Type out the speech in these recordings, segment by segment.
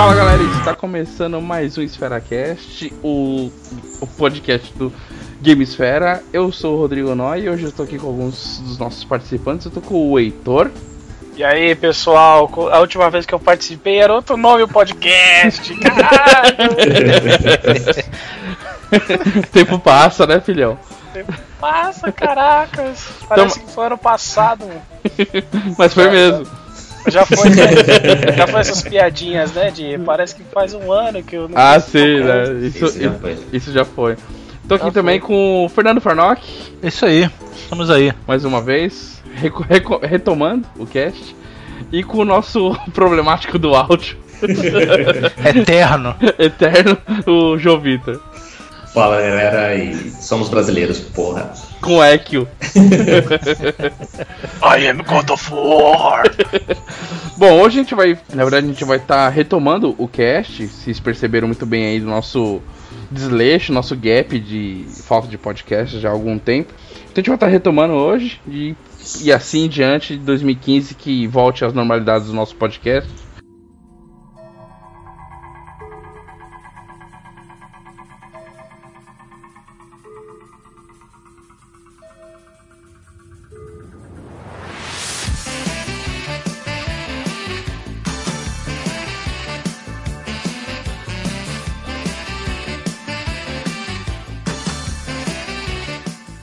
Fala galera, está começando mais um EsferaCast, o, o podcast do Gamesfera. Eu sou o Rodrigo Noy e hoje eu estou aqui com alguns dos nossos participantes. Eu estou com o Heitor. E aí, pessoal, a última vez que eu participei era outro nome o podcast. Caralho! Tempo passa, né, filhão? Tempo passa, caracas. Parece então... que foi ano passado. Mas foi mesmo. Já foi, né? já foi essas piadinhas, né? De parece que faz um ano que eu não Ah, sim, né? Isso, isso, já foi. Isso já foi. Tô aqui já também foi. com o Fernando Farnock. Isso aí, estamos aí. Mais uma vez retomando o cast e com o nosso problemático do áudio. Eterno. Eterno, o João Vitor. Fala galera, e somos brasileiros, porra. Com Ekio. I am God of War. Bom, hoje a gente vai, na verdade, a gente vai estar tá retomando o cast. Vocês perceberam muito bem aí do nosso desleixo, nosso gap de falta de podcast já há algum tempo. Então a gente vai estar tá retomando hoje e e assim diante de 2015 que volte às normalidades do nosso podcast.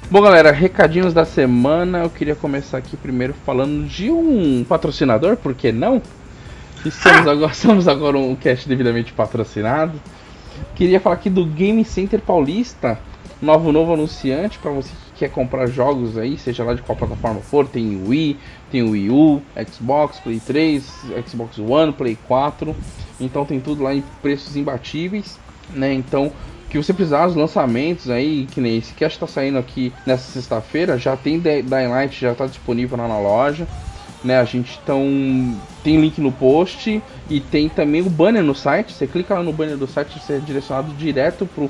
Bom, galera, recadinhos da semana. Eu queria começar aqui primeiro falando de um patrocinador, por que não? Estamos agora, estamos agora um cast devidamente patrocinado. Queria falar aqui do Game Center Paulista, novo novo anunciante para você que quer comprar jogos aí, seja lá de qual plataforma for. Tem Wii, tem Wii U, Xbox, Play 3, Xbox One, Play 4. Então tem tudo lá em preços imbatíveis, né? Então que você precisar, os lançamentos aí, que nem esse que acho que tá saindo aqui nessa sexta-feira, já tem Dying Light, já tá disponível lá na loja. Né, a gente tão, tem link no post e tem também o banner no site. Você clica lá no banner do site, você é direcionado direto pro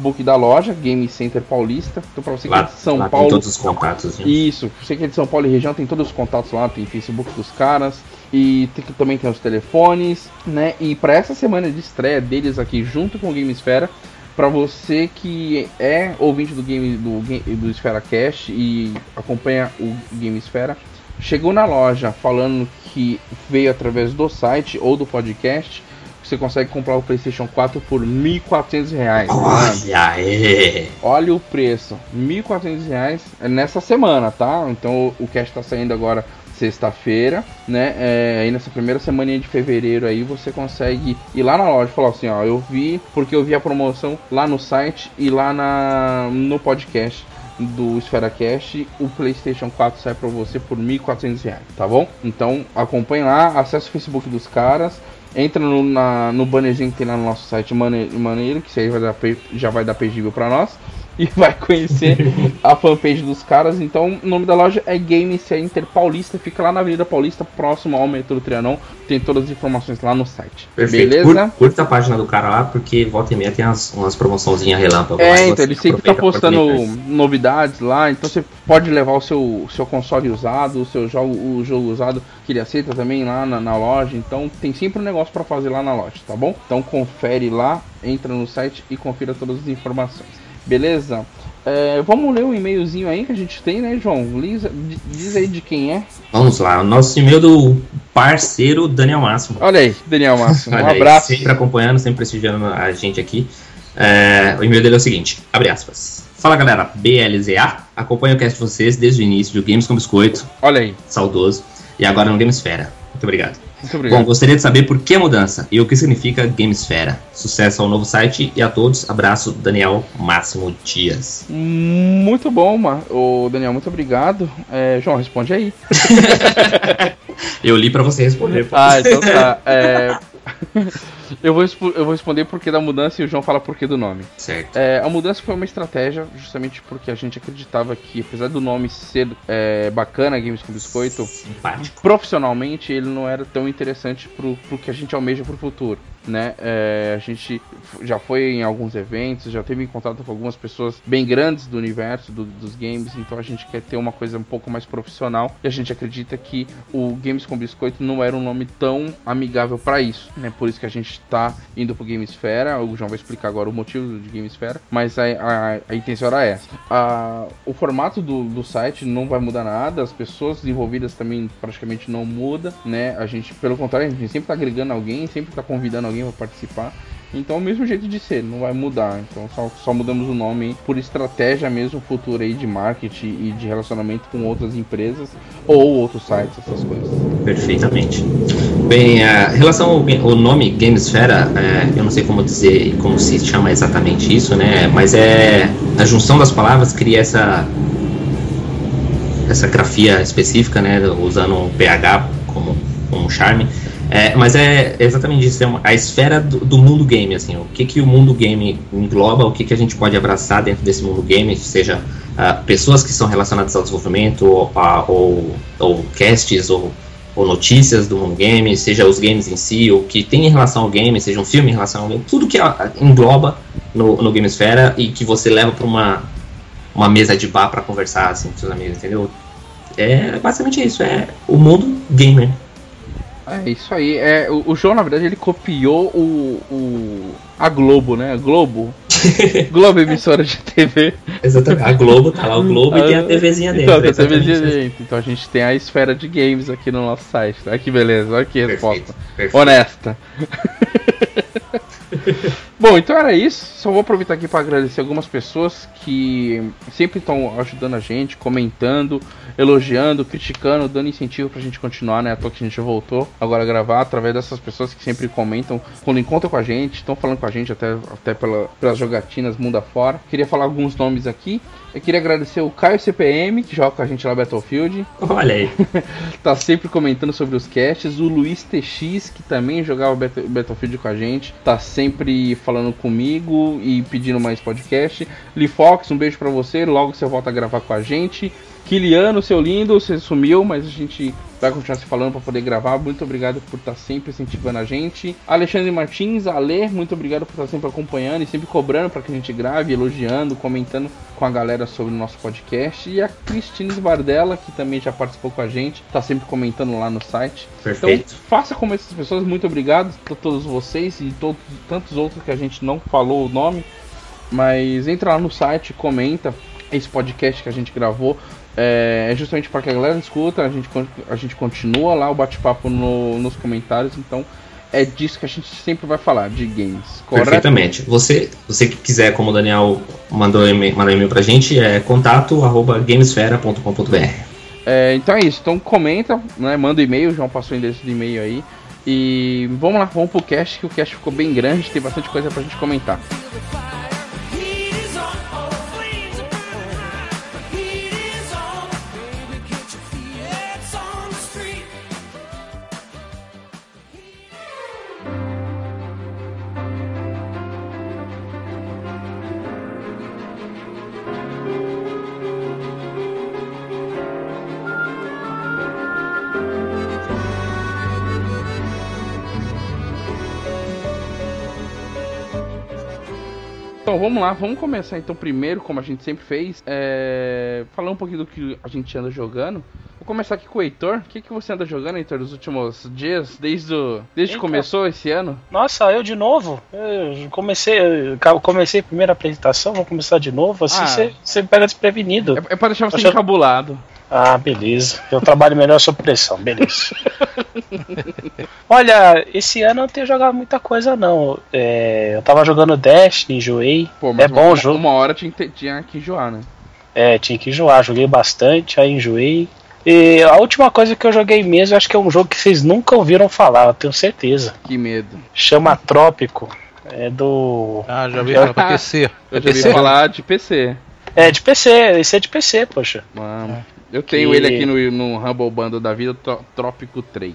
Facebook da loja, Game Center Paulista. Então, para você que lá, é de São Paulo, tem todos os contatos. Gente. Isso, você que é de São Paulo e região, tem todos os contatos lá, tem Facebook dos caras e tem, também tem os telefones, né? E para essa semana de estreia deles aqui junto com o Gamesfera, para você que é ouvinte do game do, do Esfera Cash e acompanha o Game Esfera, chegou na loja falando que veio através do site ou do podcast, você consegue comprar o PlayStation 4 por R$ 1.400. Olha aí! Olha o preço, R$ 1.400 nessa semana, tá? Então o cast está saindo agora sexta-feira, né? É, aí nessa primeira semana de fevereiro aí você consegue ir lá na loja e falar assim, ó, eu vi porque eu vi a promoção lá no site e lá na no podcast do Esfera Cash, o PlayStation 4 sai para você por R$ 1.400, tá bom? Então acompanhe lá, acesse o Facebook dos caras, entra no, na, no bannerzinho que tem lá no nosso site maneiro, que isso aí vai dar, já vai dar pegível para nós e vai conhecer a fanpage dos caras. Então, o nome da loja é Game Center Paulista, fica lá na Avenida Paulista, próximo ao metrô Trianon. Tem todas as informações lá no site. Perfeito. Beleza? Curta a página do cara lá, porque volta e meia tem umas, umas promoçãozinhas relâmpago. É, então ele sempre tá postando novidades lá, então você pode levar o seu, seu console usado, o seu jogo, o jogo usado que ele aceita também lá na, na loja. Então tem sempre um negócio para fazer lá na loja, tá bom? Então confere lá, entra no site e confira todas as informações. Beleza? É, vamos ler o um e-mailzinho aí que a gente tem, né, João? Diz, diz aí de quem é. Vamos lá, o nosso e-mail do parceiro Daniel Máximo. Olha aí, Daniel Máximo. Um abraço. Aí, sempre acompanhando, sempre prestigiando a gente aqui. É, o e-mail dele é o seguinte: abre aspas. Fala galera, BLZA, acompanho o cast de vocês desde o início do Games com Biscoito. Olha aí. Saudoso. E agora no Gamesfera. Muito obrigado. Muito obrigado. Bom, gostaria de saber por que a mudança e o que significa Gamesfera. Sucesso ao novo site e a todos. Abraço, Daniel Máximo Dias. Muito bom, o Daniel, muito obrigado. É, João, responde aí. Eu li para você responder. Ah, então tá. É... Eu vou, eu vou responder porque da mudança e o João fala porquê do nome. Certo. É, a mudança foi uma estratégia, justamente porque a gente acreditava que, apesar do nome ser é, bacana, Games com Biscoito, Simpático. profissionalmente ele não era tão interessante pro, pro que a gente almeja pro futuro. Né? É, a gente já foi em alguns eventos, já teve em contato com algumas pessoas bem grandes do universo do- dos games, então a gente quer ter uma coisa um pouco mais profissional e a gente acredita que o Games com Biscoito não era um nome tão amigável para isso, né? Por isso que a gente tá indo pro Gamesfera, o João vai explicar agora o motivo de Gamesfera, mas a, a, a intenção era essa. A- o formato do, do site não vai mudar nada, as pessoas envolvidas também praticamente não muda, né? A gente, pelo contrário, a gente sempre tá agregando alguém, sempre tá convidando alguém para participar. Então, o mesmo jeito de ser, não vai mudar. Então, só, só mudamos o nome por estratégia mesmo futura aí de marketing e de relacionamento com outras empresas ou outros sites, essas coisas. Perfeitamente. Bem, a relação ao, ao nome Gamesfera, é, eu não sei como dizer como se chama exatamente isso, né? Mas é a junção das palavras cria essa essa grafia específica, né? Usando um PH como, como charme. É, mas é exatamente isso, é uma- a esfera do, do mundo game, assim, o que, que o mundo game engloba, o que, que a gente pode abraçar dentro desse mundo game, seja ah, pessoas que são relacionadas ao desenvolvimento, ou, a- ou, ou casts, ou, ou notícias do mundo game, seja os games em si, ou que tem em relação ao game, seja um filme em relação ao game, tudo que ah, engloba no, no Gamesfera e que você leva para uma, uma mesa de bar para conversar assim, com seus amigos, entendeu? É basicamente isso, é o mundo gamer. É isso aí. É, o, o João, na verdade, ele copiou o, o a Globo, né? A Globo. Globo emissora de TV. Exatamente. A Globo, tá lá o Globo e tem a Ah, TVzinha dentro. Então, tem a TVzinha dentro. Então a gente tem a esfera de games aqui no nosso site. Olha que beleza, olha que resposta. Perfeito, perfeito. Honesta. Bom, então era isso. Só vou aproveitar aqui para agradecer algumas pessoas que sempre estão ajudando a gente, comentando, elogiando, criticando, dando incentivo pra gente continuar, né? À toa que a gente voltou agora a gravar através dessas pessoas que sempre comentam quando encontram com a gente, estão falando com a gente até, até pela, pelas jogatinas mundo afora. Queria falar alguns nomes aqui. Eu queria agradecer o Caio CPM, que joga com a gente lá Battlefield Olha aí. tá sempre comentando sobre os casts. O Luiz TX, que também jogava Battle- Battlefield com a gente, tá sempre falando comigo e pedindo mais podcast. Lee Fox, um beijo pra você. Logo você volta a gravar com a gente. Kiliano, seu lindo, você sumiu, mas a gente vai continuar se falando para poder gravar. Muito obrigado por estar sempre incentivando a gente. Alexandre Martins, Ale, muito obrigado por estar sempre acompanhando e sempre cobrando para que a gente grave, elogiando, comentando com a galera sobre o nosso podcast. E a Cristine Bardella, que também já participou com a gente, está sempre comentando lá no site. Perfeito. Então, faça como essas pessoas. Muito obrigado a todos vocês e todos, tantos outros que a gente não falou o nome. Mas entra lá no site, comenta esse podcast que a gente gravou. É, é justamente para que a galera escuta, a gente, a gente continua lá o bate-papo no- nos comentários. Então é disso que a gente sempre vai falar, de games. Correto? Perfeitamente. Você, você que quiser, como o Daniel mandou e-mail, mandou e-mail pra gente, é contato arroba gamesfera.com.br. É, então é isso. Então comenta, né, manda e-mail, o João passou o endereço de e-mail aí. E vamos lá, vamos pro cast, que o cast ficou bem grande, tem bastante coisa pra gente comentar. Vamos lá, vamos começar então primeiro, como a gente sempre fez, é... falar um pouquinho do que a gente anda jogando. Vou começar aqui com o Heitor. O que, que você anda jogando, Heitor, nos últimos dias, desde, o... desde que Então. começou esse ano? Nossa, eu de novo? Eu comecei, eu comecei a primeira apresentação, vou começar de novo, assim Ah. você me pega desprevenido. É, é pra deixar você Acho- encabulado. Ah, beleza. Eu trabalho melhor sob pressão, beleza. Olha, esse ano eu não tenho jogado muita coisa não. É, eu tava jogando Destiny, enjoei. Pô, mas é bom uma, jogo. Uma hora tinha que, tinha que enjoar, né? É, tinha que enjoar, joguei bastante, aí enjoei. E a última coisa que eu joguei mesmo, acho que é um jogo que vocês nunca ouviram falar, eu tenho certeza. Que medo. Chama Trópico. É do. Ah, já ouvi falar pra PC. Eu já ouvi PC? falar de PC. É de PC, esse é de PC, poxa. Mano, eu tenho Que- ele aqui no, no Humble Bundle da vida, Trópico 3.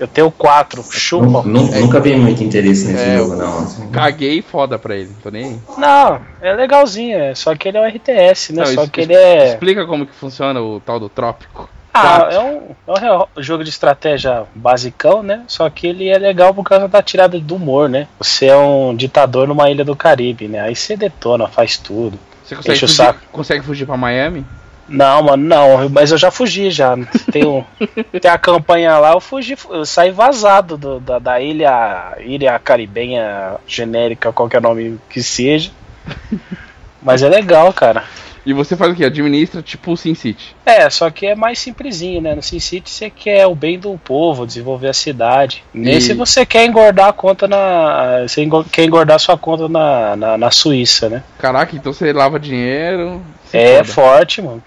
Eu tenho quatro, chupa. Nu- nu- Nunca vi muito interesse nesse É, jogo, não. Caguei foda pra ele, tô nem aí. Não, é legalzinho, é, só que ele é um RTS, né? Não, só es- que ele é. Explica como que funciona o tal do Trópico. Ah, Quatro. é um, é um jogo de estratégia basicão, né? Só que ele é legal por causa da tirada do humor, né? Você é um ditador numa ilha do Caribe, né? Aí você detona, faz tudo. Você consegue fugir, saco. consegue fugir pra Miami? Não, mano, não, mas eu já fugi já. Tem, um, tem a campanha lá, eu fugi, eu saí vazado do- da, da ilha, ilha caribenha genérica, qualquer nome que seja. Mas é legal, cara. E você faz o quê? Administra tipo o Sin City. É, só que é mais simplesinho, né? No SimCity você quer o bem do povo, desenvolver a cidade. Nesse você quer engordar a conta na. Você quer engordar sua conta na, na, na Suíça, né? Caraca, então você lava dinheiro. É foda. forte, mano.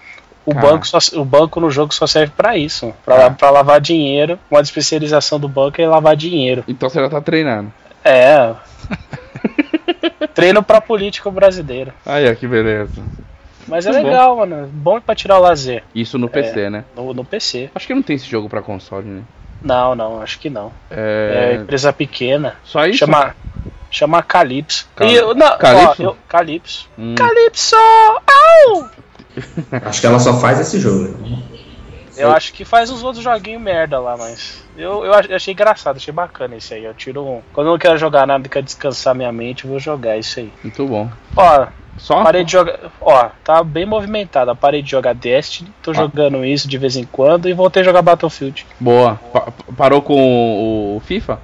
O banco, só, o banco no jogo só serve pra isso. Pra, Ah. la- pra lavar dinheiro. Uma especialização do banco é lavar dinheiro. Então você já tá treinando. É. Treino pra político brasileiro. Aí, ó, que beleza. Mas é Muito bom. legal, mano. Bom pra tirar o lazer Isso no PC, né? no, no PC. Acho que não tem esse jogo pra console, né? Não, não, acho que não. É, É. empresa pequena. Só isso? Chama, chama Calypso. Cal- E eu- não, Calypso? Ó, eu, Calypso. Hum. Calypso! Au! Acho que ela só faz esse jogo. Eu acho que faz uns outros joguinhos merda lá, mas. Eu, eu ach- achei engraçado, achei bacana esse aí. Eu tiro um. Quando eu não quero jogar nada, quero descansar minha mente, eu vou jogar isso aí. Muito bom. Ó, Só? parei de jogar. Ó, tá bem movimentado. Eu Parei de jogar Destiny, tô Ah. jogando isso de vez em quando e voltei a jogar Battlefield. Boa. Pa- parou com o, FIFA?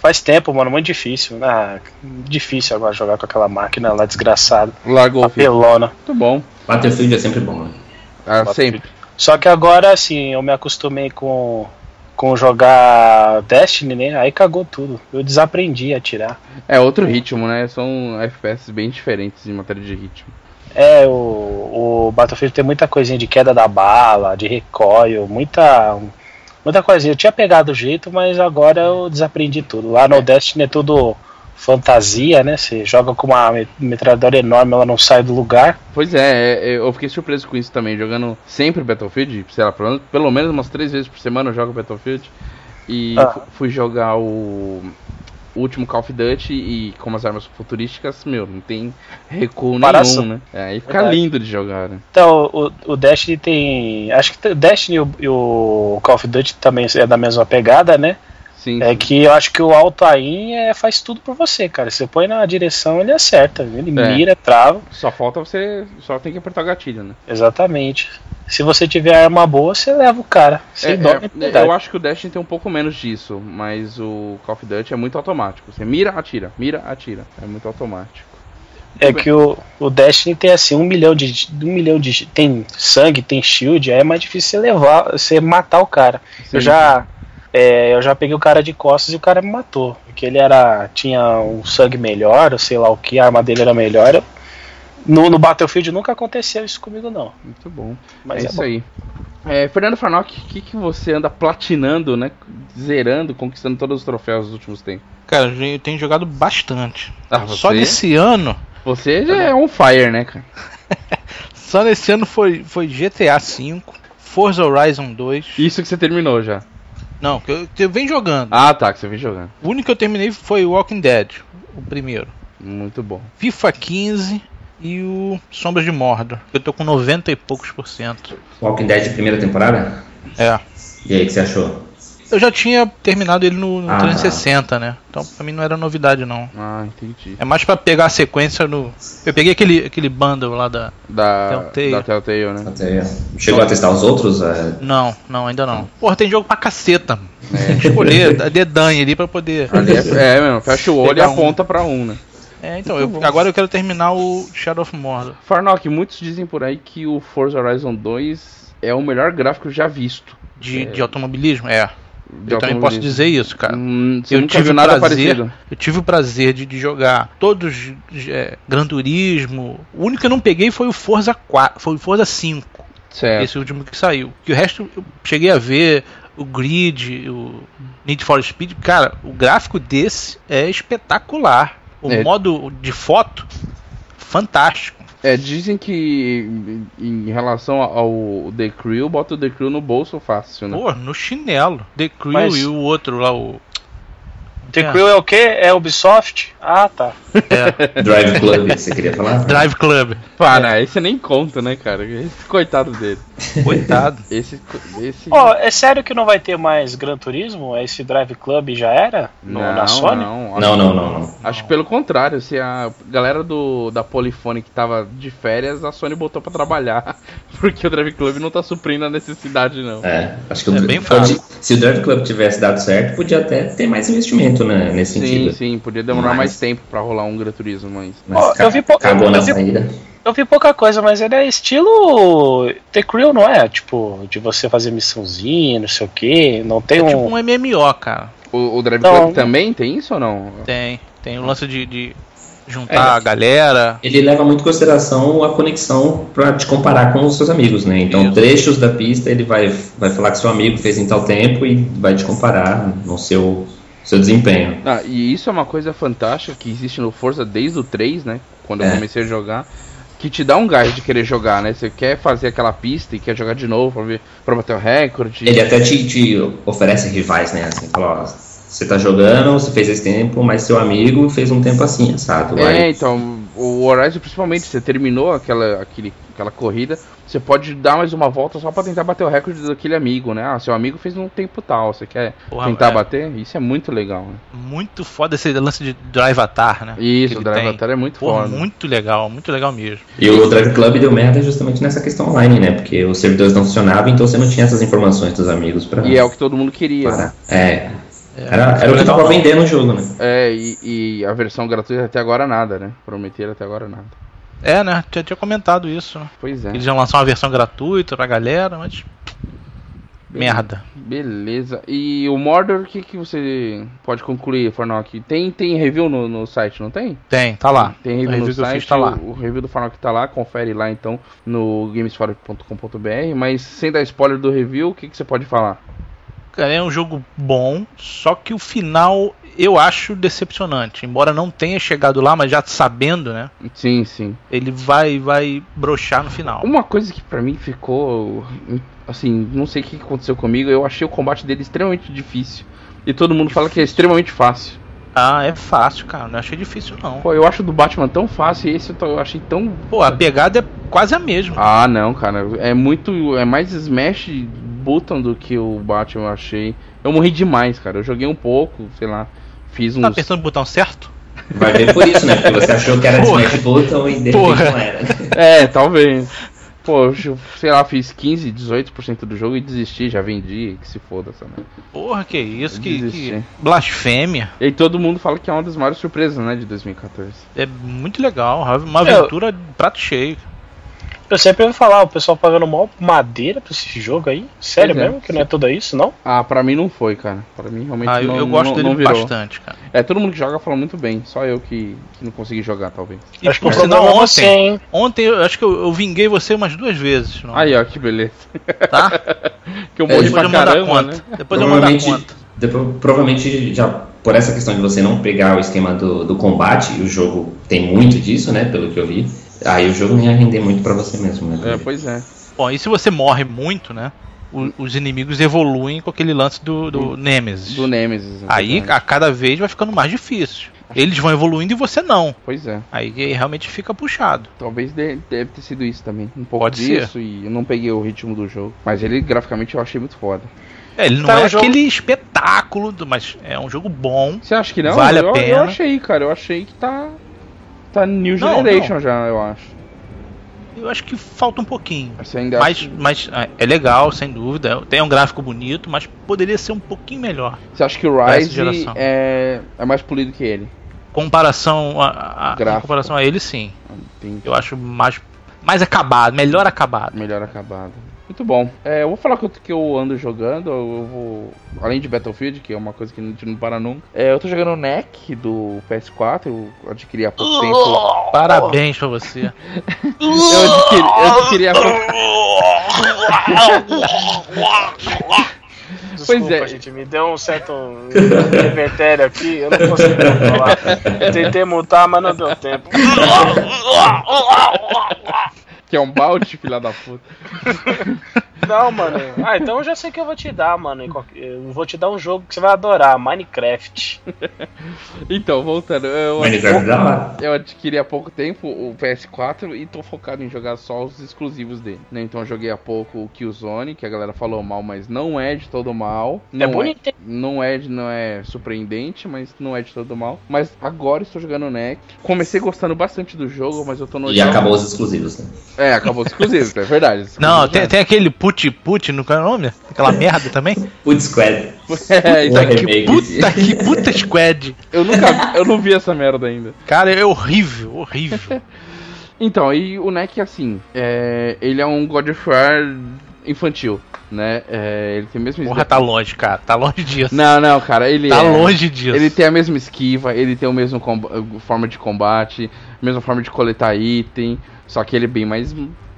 Faz tempo, mano, muito difícil. Ah, difícil agora jogar com aquela máquina lá desgraçada. Largou o FIFA. Apelona. Muito bom. Battlefield é sempre bom, né? Ah, sempre. Só que agora, assim, eu me acostumei com, com jogar Destiny, né? Aí cagou tudo. Eu desaprendi a atirar. É outro ritmo, né? São FPS bem diferentes em matéria de ritmo. É, o, o Battlefield tem muita coisinha de queda da bala, de recoil, muita. Muita coisinha. Eu tinha pegado o jeito, mas agora eu desaprendi tudo. Lá no Destiny é tudo fantasia, né? Você joga com uma me- metralhadora enorme, ela não sai do lugar. Pois é, é, eu fiquei surpreso com isso também, jogando sempre Battlefield, sei lá, pelo, menos umas três vezes por semana eu jogo Battlefield. E Ah. fu- fui jogar o, último Call of Duty e como as armas futurísticas, meu, não tem recuo Comparação. nenhum, né? É, aí fica Verdade. lindo de jogar, né? Então, o, o Destiny tem. Acho que o Destiny e o, e o Call of Duty também é da mesma pegada, né? Sim, É sim. que eu acho que o alto aim é, faz tudo por você, cara. Você põe na direção, ele acerta. Ele É. mira, trava. Só falta você, só tem que apertar o gatilho, né? Exatamente. Se você tiver arma boa, você leva o cara. Sem É, dó é, piedade. eu acho que o Destiny tem um pouco menos disso, mas o Call of Duty é muito automático. Você mira, atira, mira, atira. É muito automático. É que o, o Destiny tem assim um milhão de. Um milhão de. Tem sangue, tem shield, aí é mais difícil você levar, você matar o cara. Eu Sim. É, eu já peguei o cara de costas e o cara me matou. Porque ele era. tinha um sangue melhor, ou sei lá o que, a arma dele era melhor. Eu- No, no Battlefield nunca aconteceu isso comigo, não. Muito bom. Mas é, é isso bom. aí. É, Fernando Farnock, o que, que você anda platinando, né? Zerando, conquistando todos os troféus dos últimos tempos? Cara, eu tenho jogado bastante. Ah, Só nesse ano, Você já é on fire, né, cara? só nesse ano foi, foi GTA V, Forza Horizon 2. Isso que você terminou já. Não, que eu, que eu venho jogando. Ah, tá, que você vem jogando. O único que eu terminei foi o Walking Dead, o primeiro. Muito bom. FIFA 15 e o Sombras de Mordor. Eu tô com 90 e poucos por cento. Walking Dead primeira temporada? É. E aí, o que você achou? Eu já tinha terminado ele no, no Ah. 360, né? Então pra mim não era novidade não. Ah, entendi. É mais pra pegar a sequência no. Eu peguei aquele, aquele bundle lá da. Da Telltale. da Telltale, né? Até- Chegou a testar os outros? É, Não, não, ainda não. Porra, tem jogo pra caceta. Tem que escolher a dedanha ali pra poder. Ali é, é, mano, fecha o olho e Pegar um. aponta pra um, né? É, então, eu- agora eu quero terminar o Shadow of Mordor. Farnock, muitos dizem por aí que o Forza Horizon 2 é o melhor gráfico já visto. De, É. de automobilismo? É. de eu também posso dizer isso, cara. Hum, eu tive o nada prazer, parecido. Eu tive o prazer de, de jogar todos é, Gran Turismo. O único que eu não peguei foi o Forza 4, foi o Forza 5, Certo. esse último que saiu. Que o resto eu cheguei a ver o Grid, o Need for Speed, cara, o gráfico desse é espetacular. O É. modo de foto fantástico. É, dizem que em- relação ao The Crew, bota o The Crew no bolso fácil, né? Pô, no chinelo. The Crew Mas- e o outro lá, o. The É. Crew é o quê? É Ubisoft? Ah, tá. É, Drive Club, você queria falar? Drive Club. Para, esse nem conta, né, cara? Esse coitado dele. Coitado. Esse. esse... Ó, é sério que não vai ter mais Gran Turismo? Esse Drive Club já era? No, não, na Sony? Não, acho, Não, não, não, não. Acho que pelo contrário, se a galera do, da Polyphony que tava de férias, a Sony botou pra trabalhar. Porque o Drive Club não tá suprindo a necessidade, não. É, acho que o É bem fácil. se o Drive Club tivesse dado certo, podia até ter mais investimento né, nesse Sim, sentido. sim, podia demorar Mas- mais tempo pra rolar um Gran Turismo, mas. Mas ca- eu vi pou- cagou eu na vi- saída. Eu vi pouca coisa, mas ele é estilo The Crew, não é? Tipo, de você fazer missãozinha, não sei o que. Não tem É um. tipo um MMO, cara. O, o Drive Não. Club também tem isso ou não? Tem. Tem o lance de, de juntar É. a galera. Ele leva muito em consideração a conexão para te comparar com os seus amigos, né? Então, Isso. trechos da pista ele vai, vai falar que seu amigo fez em tal tempo e vai te comparar no seu, seu desempenho. Ah, e isso é uma coisa fantástica que existe no Forza desde o 3, né? Quando eu É. comecei a jogar. Que te dá um gás de querer jogar, né? Você quer fazer aquela pista e quer jogar de novo pra, ver, pra bater o recorde. Ele até te, te oferece rivais, né? Assim, fala, ó, você tá jogando, você fez esse tempo, mas seu amigo fez um tempo assim, assado. É, então, o Horizon principalmente, você terminou aquela, aquele, aquela corrida, você pode dar mais uma volta só pra tentar bater o recorde daquele amigo, né? Ah, seu amigo fez num tempo tal, você quer Porra, tentar é. bater? Isso é muito legal, né? Muito foda esse lance de Drive Atar, né? Isso, o Drive tem. Atar é muito Pô, foda. muito legal, muito legal mesmo. E o Drive Club deu merda justamente nessa questão online, né? Porque os servidores não funcionavam, então você não tinha essas informações dos amigos pra E é o que todo mundo queria, né? É. Era, era o que tava não. vendendo o jogo, né? É, e, e a versão gratuita até agora nada, né? Prometeram até agora nada. É, né? Já tinha comentado isso. Pois é. Eles iam lançar uma versão gratuita pra galera, mas. Merda. Beleza. E o Mordor, o que, que você pode concluir, Farnock? Tem, tem review no, no site, não tem? Tem, tá lá. Tem review, no review site, fiz tá lá. O, o review do Farnock tá lá, confere lá então no gamesfora.com.br. Mas sem dar spoiler do review, o que, que você pode falar? Cara, é um jogo bom, só que o final eu acho decepcionante. Embora não tenha chegado lá, mas já sabendo, né? Sim, sim. Ele vai vai brochar no final. Uma coisa que pra mim ficou. Assim, não sei o que aconteceu comigo, eu achei o combate dele extremamente difícil. E todo mundo fala que é extremamente fácil. Ah, é fácil, cara. Não achei difícil, não. Pô, eu acho do Batman tão fácil e esse eu achei tão. Pô, a pegada é quase a mesma. Ah, não, cara. É muito. É mais smash button do que o Batman, eu achei. Eu morri demais, cara. Eu joguei um pouco, sei lá. Fiz uns. Tá apertando no botão certo? Vai ver por isso, né? Porque você achou que era Porra. Smash Button e de repente Porra. não era. É, talvez. Pô, eu, sei lá, fiz 15, 18% do jogo e desisti, já vendi, que se foda essa merda. Porra, que isso, que, que blasfêmia. E todo mundo fala que é uma das maiores surpresas, né, de 2014. É muito legal, uma aventura de prato cheio. Eu sempre ouvi falar, o pessoal pagando mó madeira pra esse jogo aí. Sério Pois é. mesmo? Que não é tudo isso, não? Ah, pra mim não foi, cara. Pra mim realmente Ah, eu, não, eu gosto não, dele não virou. bastante, cara. É, todo mundo que joga fala muito bem, só eu que, que não consegui jogar, talvez. E Acho que por o problema sinal, é ontem, você, hein? ontem eu acho que eu, eu vinguei você umas duas vezes, não, Aí, ó, que beleza. tá? que eu É, morri Depois pra eu caramba, conta. né? Depois eu mando a Provavelmente, conta. depois- provavelmente já por essa questão de você não pegar o esquema do, do combate, e o jogo tem muito disso, né? Pelo que eu vi. Aí o jogo não ia render muito pra você mesmo, né? É, pois é. Bom, e se você morre muito, né? o- os inimigos evoluem com aquele lance do, do Nemesis. Do Nemesis. Aí a cada vez vai ficando mais difícil. Eles vão evoluindo e você não. Pois é. Aí realmente fica puxado. Talvez de- deve ter sido isso também. Um pouco Pode ser. disso e eu não peguei o ritmo do jogo. Mas ele, graficamente, eu achei muito foda. É, ele não Tá, é jogo- aquele espetáculo, do- mas é um jogo bom. Você acha que não? Vale a eu, pena. Eu achei, cara. Eu achei que tá. Tá New Não, Generation já, eu acho. Eu acho que falta um pouquinho. Ainda Mas, acha, mas é, é legal, sem dúvida. Tem um gráfico bonito, mas poderia ser um pouquinho melhor. você acha que o Rise é, é mais polido que ele? Comparação a, a- comparação a ele, sim. Tem Eu acho mais, mais acabado, melhor acabado. melhor acabado. Muito bom. É, eu vou falar que eu, que eu ando jogando. Eu vou. Além de Battlefield, que é uma coisa que a gente não para nunca. É, eu tô jogando o NEC do PS4. Eu adquiri há pouco tempo. Parabéns pra você. Eu adquiri, eu adquiri há pouco Desculpa, é. gente, me deu um certo revertério aqui, eu não consegui controlar. Eu tentei mutar, mas não deu tempo. Que é um balde, filha da puta. Não, mano. Ah, então eu já sei que eu vou te dar, mano. Eu vou te dar um jogo que você vai adorar, Minecraft. Então, voltando, eu, Minecraft da hora. eu adquiri há pouco tempo o PS4 e tô focado em jogar só os exclusivos dele. Né? Então eu joguei há pouco o Killzone, que a galera falou mal, mas não é de todo mal. Não bonito. Não é, de- não é surpreendente, mas não é de todo mal. Mas agora estou jogando o NEC. Comecei gostando bastante do jogo, mas eu tô no E acabou os exclusivos, né? É, acabou os exclusivos, é verdade. Não, tem, tem aquele put put, não qual é o nome? Aquela merda também? Food Squad. É, isso aqui. Puta que puta squad. Eu nunca, eu não vi essa merda ainda. Cara, é horrível, horrível. Então, e o NEC, assim, é, ele é um God of War infantil, né? É, ele tem a mesma Porra, tá longe, cara. Tá longe disso. Não, não, cara, ele Tá é- longe disso. Ele tem a mesma esquiva, ele tem o mesmo comba- forma de combate, a mesma forma de coletar item, só que ele é bem mais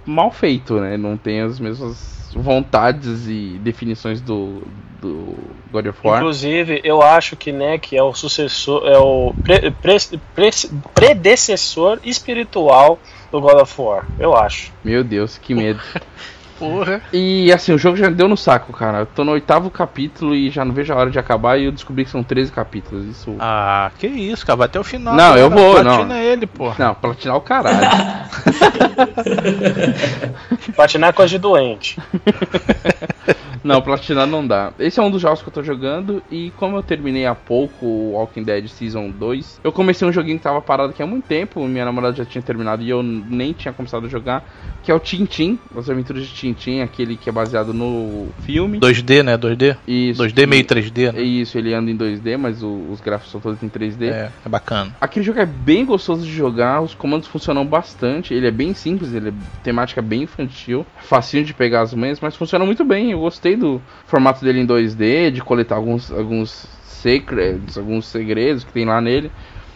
mal feito, né? Não tem as mesmas vontades e definições do, do God of War. Inclusive, eu acho que NEC é o sucessor, é o pre- pre- pre- predecessor espiritual do God of War. Eu acho. Meu Deus, que medo. Porra. E assim, o jogo já deu no saco, cara. Eu tô no oitavo capítulo e já não vejo a hora de acabar e eu descobri que são 13 capítulos. Isso. Ah, que isso, cara. Vai até o final. Não, eu cara. vou, Platina não. ele, pô. Não, platinar o caralho. Platinar é coisa de doente. não, platinar não dá. Esse é um dos jogos que eu tô jogando e como eu terminei há pouco o Walking Dead Season 2, eu comecei um joguinho que tava parado aqui há muito tempo, minha namorada já tinha terminado e eu nem tinha começado a jogar, que é o Tintin, As Aventuras de Tintin, aquele que é baseado no filme. 2D, né? 2D? Isso. 2D meio 3D. É Né? isso, ele anda em 2D, mas o- os gráficos são todos em 3D. É, é bacana. Aquele jogo é bem gostoso de jogar, os comandos funcionam bastante, ele é bem simples, ele é temática bem infantil, facinho de pegar as manhas, mas funciona muito bem. Eu gostei do formato dele em 2D, de coletar alguns alguns secrets, alguns segredos que tem lá nele.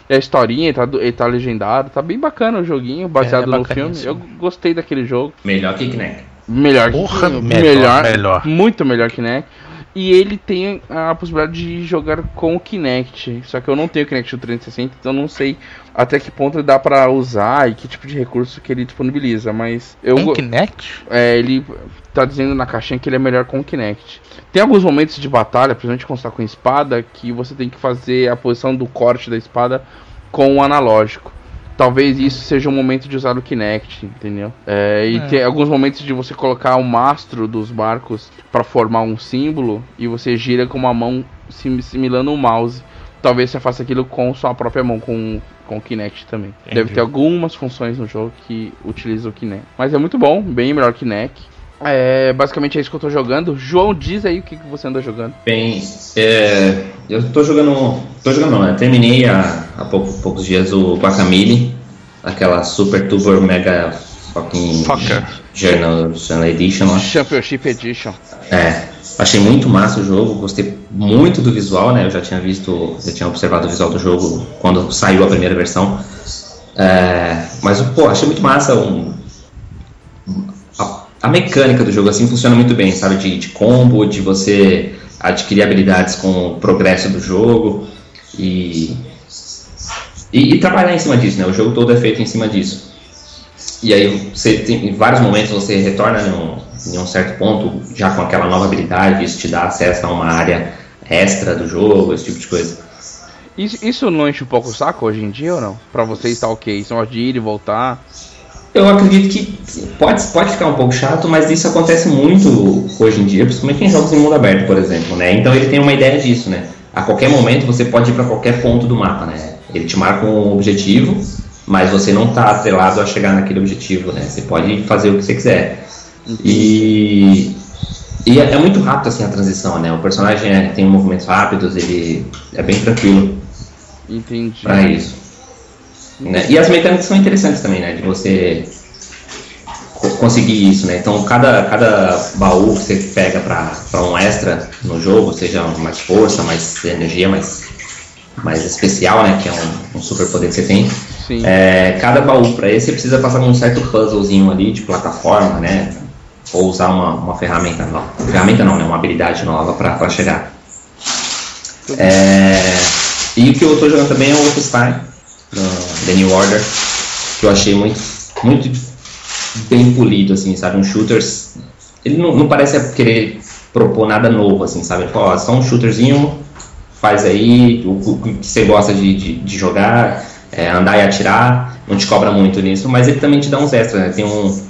E a historinha, ele tá, ele tá legendado, tá bem bacana o joguinho, baseado É, é no filme. Eu gostei daquele jogo. Melhor que Kinect. Melhor Porra, que melhor, melhor. Muito melhor que Kinect. E ele tem a possibilidade de jogar com o Kinect. Só que eu não tenho o Kinect do 360, então eu não sei até que ponto dá pra usar e que tipo de recurso que ele disponibiliza. Mas eu Tem go- Kinect? é, ele tá dizendo na caixinha que ele é melhor com o Kinect. Tem alguns momentos de batalha, principalmente quando você tá com espada, que você tem que fazer a posição do corte da espada com o analógico. Talvez isso seja o momento de usar o Kinect, entendeu? É, e É. tem alguns momentos de você colocar o mastro dos barcos para formar um símbolo e você gira com uma mão sim- simulando um mouse. Talvez você faça aquilo com sua própria mão, com, com o Kinect também. Entendi. Deve ter algumas funções no jogo que utilizam o Kinect. Mas é muito bom, bem melhor que Kinect. É, basicamente é isso que eu tô jogando. João, diz aí o que, que você anda jogando. Bem, é, eu tô jogando. Tô jogando não, né? Terminei há, há pouco- poucos dias o Guacamole, aquela Super Tuber Mega fucking Fucker. Journal, Journal Edition lá. Championship Edition. É, achei muito massa o jogo, gostei muito do visual, né? Eu já tinha visto, já tinha observado o visual do jogo quando saiu a primeira versão. É, mas, pô, achei muito massa um, a, a mecânica do jogo assim funciona muito bem, sabe? De, de combo, de você adquirir habilidades com o progresso do jogo e, e, e trabalhar em cima disso, né? O jogo todo é feito em cima disso. E aí você tem, em vários momentos você retorna um, em um certo ponto já com aquela nova habilidade, isso te dá acesso a uma área extra do jogo, esse tipo de coisa. Isso, isso não enche um pouco o saco hoje em dia ou não? Pra vocês tá ok? Só de ir e voltar. Eu acredito que pode, pode ficar um pouco chato, mas isso acontece muito hoje em dia, principalmente em jogos em mundo aberto, por exemplo, né? Então ele tem uma ideia disso, né? A qualquer momento você pode ir para qualquer ponto do mapa, né? Ele te marca um objetivo, mas você não está atrelado a chegar naquele objetivo, né? Você pode fazer o que você quiser. E, e é, é muito rápido assim a transição, né? O personagem é- tem movimentos rápidos, ele é bem tranquilo Entendi. para isso. Né? E as mecânicas são interessantes também, né? De você co- conseguir isso, né? Então cada, cada baú que você pega para um extra no jogo, seja mais força, mais energia, mais, mais especial, né? Que é um, um super poder que você tem. Sim. É, cada baú para esse você precisa passar por um certo puzzlezinho ali de plataforma, né? Ou usar uma, uma ferramenta nova. Ferramenta não, né? Uma habilidade nova para chegar. É, e o que eu tô jogando também é o Wolfenstein, The New Order, que eu achei muito, muito bem polido, assim, sabe? Um shooters. Ele não, não parece querer propor nada novo, assim, sabe? Ele fala, ó, só um shooterzinho, faz aí o, o que você gosta de, de, de jogar, é, andar e atirar, não te cobra muito nisso, mas ele também te dá uns extras, né? Tem um,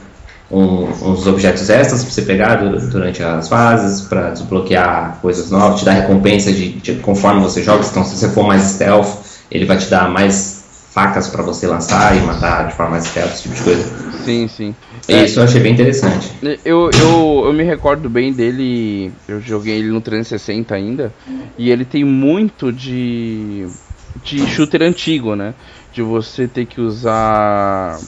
um- uns objetos extras para você pegar du- durante as fases, para desbloquear coisas novas, te dá recompensa de, de- conforme você joga. Então, se você for mais stealth, ele vai te dar mais facas para você lançar e matar de forma mais stealth, esse tipo de coisa. Sim, sim. E Isso eu achei bem interessante. Eu, eu, eu me recordo bem dele, eu joguei ele no 360 ainda, e ele tem muito de, de shooter antigo, né? De você ter que usar.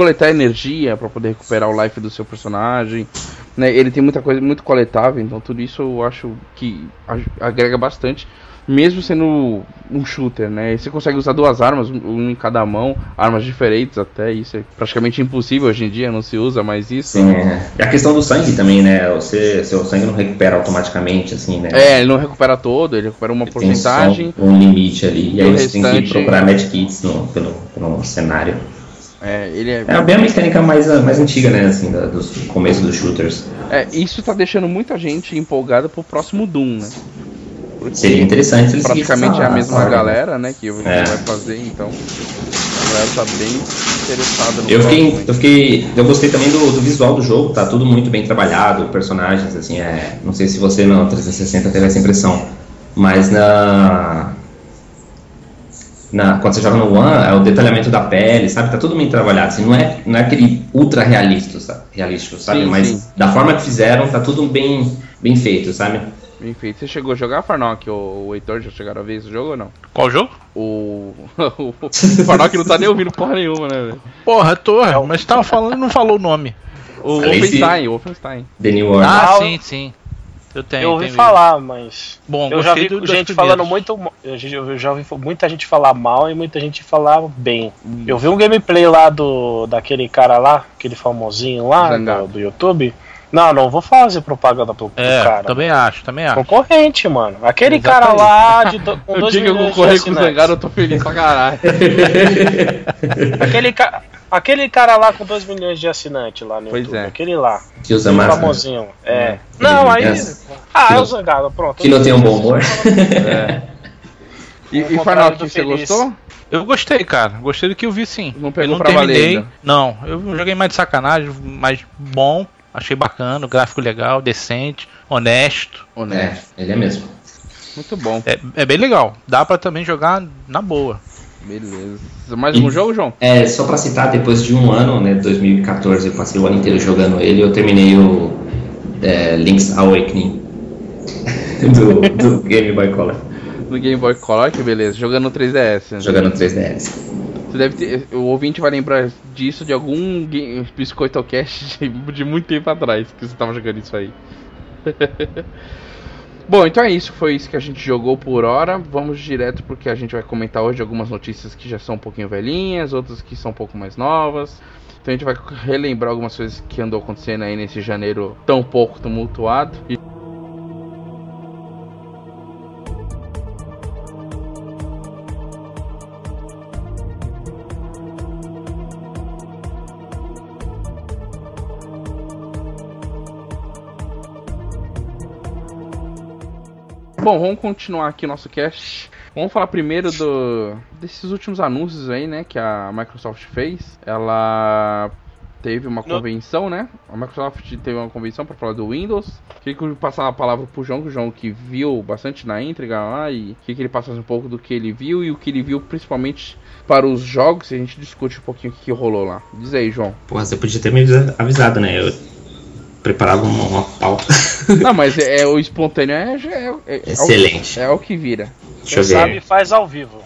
Coletar energia pra poder recuperar o life do seu personagem. Né? Ele tem muita coisa muito coletável, então tudo isso eu acho que ag- agrega bastante. Mesmo sendo um shooter, né? Você consegue usar duas armas, um- em cada mão, armas diferentes até, isso é praticamente impossível hoje em dia, não se usa mais isso. Sim, é. E a questão do sangue também, né? Você, seu sangue não recupera automaticamente, assim, né? É, ele não recupera todo, ele recupera uma Tem só porcentagem. um limite ali. E aí você tem restante- que procurar medkits no, pelo, pelo cenário. É, ele é, É bem a mecânica mais, mais antiga, né? Assim, da, dos começos dos shooters. é, isso tá deixando muita gente empolgada pro próximo Doom, né? Porque Seria interessante se eles praticamente é a mesma ordem. galera, né, que vai É. fazer, então a galera tá bem interessada no Eu fiquei, eu fiquei, eu gostei também do, do visual do jogo, tá tudo muito bem trabalhado, personagens, assim, é, não sei se você no 360 teve essa impressão, mas na, na quando você joga no One, é o detalhamento da pele, sabe, tá tudo bem trabalhado, assim, não é, não é aquele ultra realista, sabe, realístico, sabe, Sim, mas sim. da forma que fizeram, tá tudo bem, bem feito, sabe? Bem feito. Você chegou a jogar Farnock ou o Heitor já chegaram a ver esse jogo ou não? Qual jogo? O. o Farnock não tá nem ouvindo porra nenhuma, né, velho? Porra, tô, mas tava falando e não falou o nome. O. Wolfenstein, o Wolfenstein. The New Order. Ah, Ah, sim, sim. Eu tenho. eu ouvi tenho falar, mas. Bom, eu já vi do- gente falando muito. Eu já, ouvi muita gente falar mal e muita gente falar bem. Eu vi um gameplay lá do. daquele cara lá, aquele famosinho lá do, do YouTube. Não, não vou fazer propaganda pro, pro É, cara. também acho, também acho. Concorrente, mano. Aquele Exatamente. cara lá de do, com Eu dois tinha que milhões de concorrer com o. Zangado, eu tô feliz pra caralho. Aquele, ca... aquele cara lá com 2 milhões de assinantes lá no Pois YouTube. é. Aquele lá. Que usa máscara. famosinho. É. Não, aí. Yes. Ah, é o Zangado, pronto. Que não tem um bom humor. É. E, Ao e Farnock, do você Feliz. gostou? Eu gostei, cara. Gostei do que eu vi sim. Não pegou eu não pra valer terminei. ainda? Não, eu joguei mais de sacanagem, mas bom. Achei bacana, gráfico legal, decente, honesto. Honesto. É, ele é mesmo. Muito bom. É, é bem legal. Dá pra também jogar na boa. Beleza. Mais algum E- jogo, João? É, só pra citar, depois de um ano, né, 2014, eu passei o ano inteiro jogando ele, eu terminei o é, Link's Awakening do, do Game Boy Color, No Game Boy Color, que beleza. Jogando no 3DS. né? jogando no 3DS. Você deve ter, o ouvinte vai lembrar disso de algum game, BiscoitoCast de, de muito tempo atrás que você tava jogando isso aí. Bom, então é isso, foi isso que a gente jogou por hora. Vamos direto porque a gente vai comentar hoje algumas notícias que já são um pouquinho velhinhas, outras que são um pouco mais novas. Então a gente vai relembrar algumas coisas que andou acontecendo aí nesse janeiro tão pouco tumultuado. E Bom, vamos continuar aqui o nosso cast. Vamos falar primeiro do desses últimos anúncios aí, né, que a Microsoft fez. Ela teve uma convenção, né? A Microsoft teve uma convenção para falar do Windows. Queria que eu passar a palavra pro João, que o João que viu bastante na entrega lá e queria que ele passasse um pouco do que ele viu e o que ele viu principalmente para os jogos. E a gente discute um pouquinho o que, rolou lá. Diz aí, João. Porra, você podia ter me avisa- avisado, né? Eu preparava uma, uma pauta. Não, mas é, é o espontâneo é, é, é, é, Excelente. é o que vira. Deixa eu Quem sabe faz ao vivo.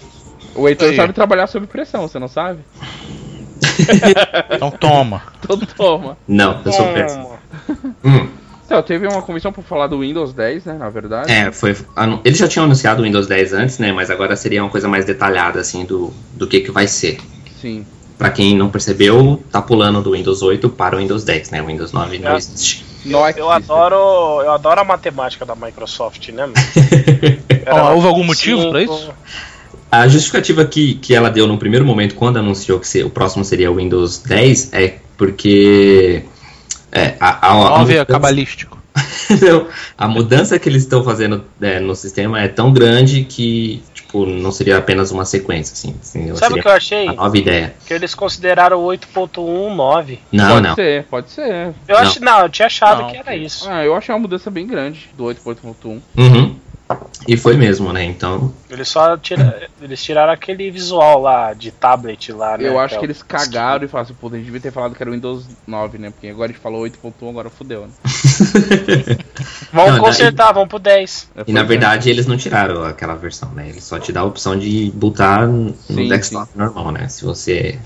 O Heitor sabe trabalhar sob pressão, você não sabe? Então toma. Todo toma. Não, eu sou péssimo. Hum, Então, teve uma convenção para falar do Windows 10, né? Na verdade. é, foi. anu- Eles já tinham anunciado o Windows 10 antes, né? Mas agora seria uma coisa mais detalhada, assim, do, do que, que vai ser. Sim. Pra quem não percebeu, tá pulando do Windows 8 para o Windows 10, né? O Windows 9 não É. existe. Eu existe. adoro, eu adoro a matemática da Microsoft, né? houve algum motivo pra isso? A justificativa que, que ela deu no primeiro momento, quando anunciou que se- o próximo seria o Windows 10, é porque é, a, a, a, é cabalístico. Não, a mudança que eles estão fazendo é, no sistema é tão grande que tipo, não seria apenas uma sequência. Assim, assim, Sabe o que eu achei? uma nova ideia. Que eles consideraram o 8.1 9. Não, pode não. ser, pode ser. Eu Não. acho, não, eu tinha achado Não. que era isso. Ah, eu achei uma mudança bem grande do 8.1. Uhum. E foi mesmo, né? Então, Eles só tira, eles tiraram aquele visual lá de tablet lá, né? Eu acho que eles cagaram e falaram assim, pô, a gente devia ter falado que era o Windows 9, né? Porque agora a gente falou 8.1, agora fudeu, né? Vamos Não, consertar, vamos pro 10. É, e na é. verdade eles não tiraram aquela versão, né? Eles só te dá a opção de botar no Sim, desktop normal, né? Se você,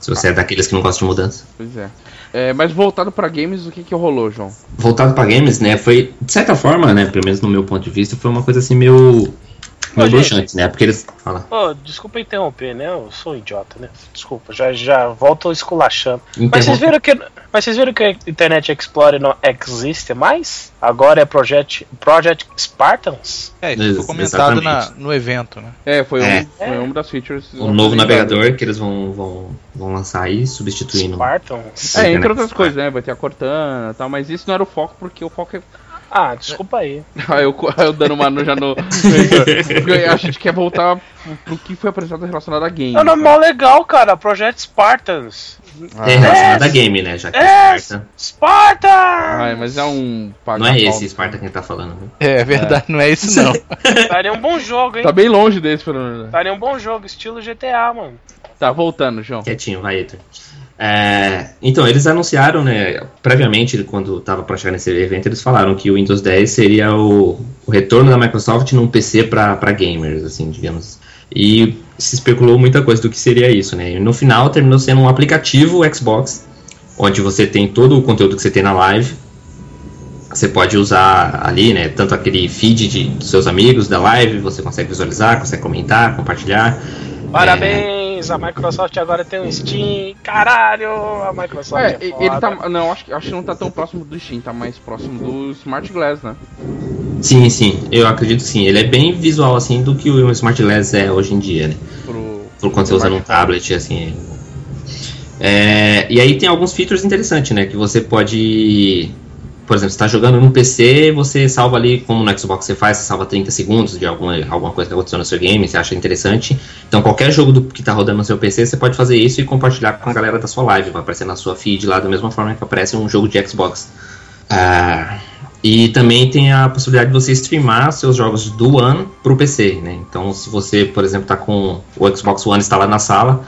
se você é daqueles que não gostam de mudança. Pois é. É, mas voltado pra games, o que que rolou, João? Voltado pra games, né? Foi, de certa forma, né? Pelo menos no meu ponto de vista, foi uma coisa assim meio. Gente. bruxante, né? Porque eles. Fala. Pô, desculpa interromper, né? Eu sou um idiota, né? Desculpa, já, já volto esculachando. Mas vocês viram que, mas vocês viram que o Internet Explorer não existe mais? Agora é Project, Project Spartans? É, isso Ex- foi comentado na, no evento, né? É, foi, É. Um, foi uma das features. O novo navegador que eles vão, vão, vão lançar aí, substituindo. Spartans? É, entre Internet outras coisas, né? Vai ter a Cortana e tal, mas isso não era o foco, porque o foco é. Ah, desculpa aí. Aí eu, aí eu dando uma no- já no. A gente quer voltar pro, que foi apresentado relacionado a game. É um nome mó legal, cara. Project Spartans. Ah, É relacionado a game, né? Já que É, Sparta. Spartans! Ai, mas é um. Não é esse Sparta que a gente tá falando, né? É verdade, não é isso não. Daria um bom jogo, hein? Tá bem longe desse, pelo menos. Daria um bom jogo, estilo GTA, mano. Tá, voltando, João. Quietinho, vai, Heitor. É, então, eles anunciaram, né, previamente, quando estava para chegar nesse evento, eles falaram que o Windows 10 seria o, o retorno da Microsoft num PC para gamers, assim, digamos. E se especulou muita coisa do que seria isso, né? E no final terminou sendo um aplicativo Xbox, onde você tem todo o conteúdo que você tem na live. Você pode usar ali, né, tanto aquele feed de, dos seus amigos da live, você consegue visualizar, consegue comentar, compartilhar. Parabéns, a Microsoft agora tem um Steam. Caralho, a Microsoft É, é, foda. ele tá. Não, acho, que- acho que não tá tão próximo do Steam, tá mais próximo do Smart Glass, né? Sim, sim, eu acredito que sim. Ele é bem visual assim do que o Smart Glass é hoje em dia, né? Pro. Por quando você usa num tablet, assim. É, e aí tem alguns features interessantes, né? Que você pode. Por exemplo, você está jogando no PC, você salva ali, como no Xbox você faz, você salva 30 segundos de alguma, alguma coisa que aconteceu no seu game, você acha interessante. Então qualquer jogo do, que está rodando no seu PC, você pode fazer isso e compartilhar com a galera da sua live. Vai aparecer na sua feed lá da mesma forma que aparece um jogo de Xbox. Ah, e também tem a possibilidade de você streamar seus jogos do One pro PC, né? Então, se você, por exemplo, tá com o Xbox One instalado na sala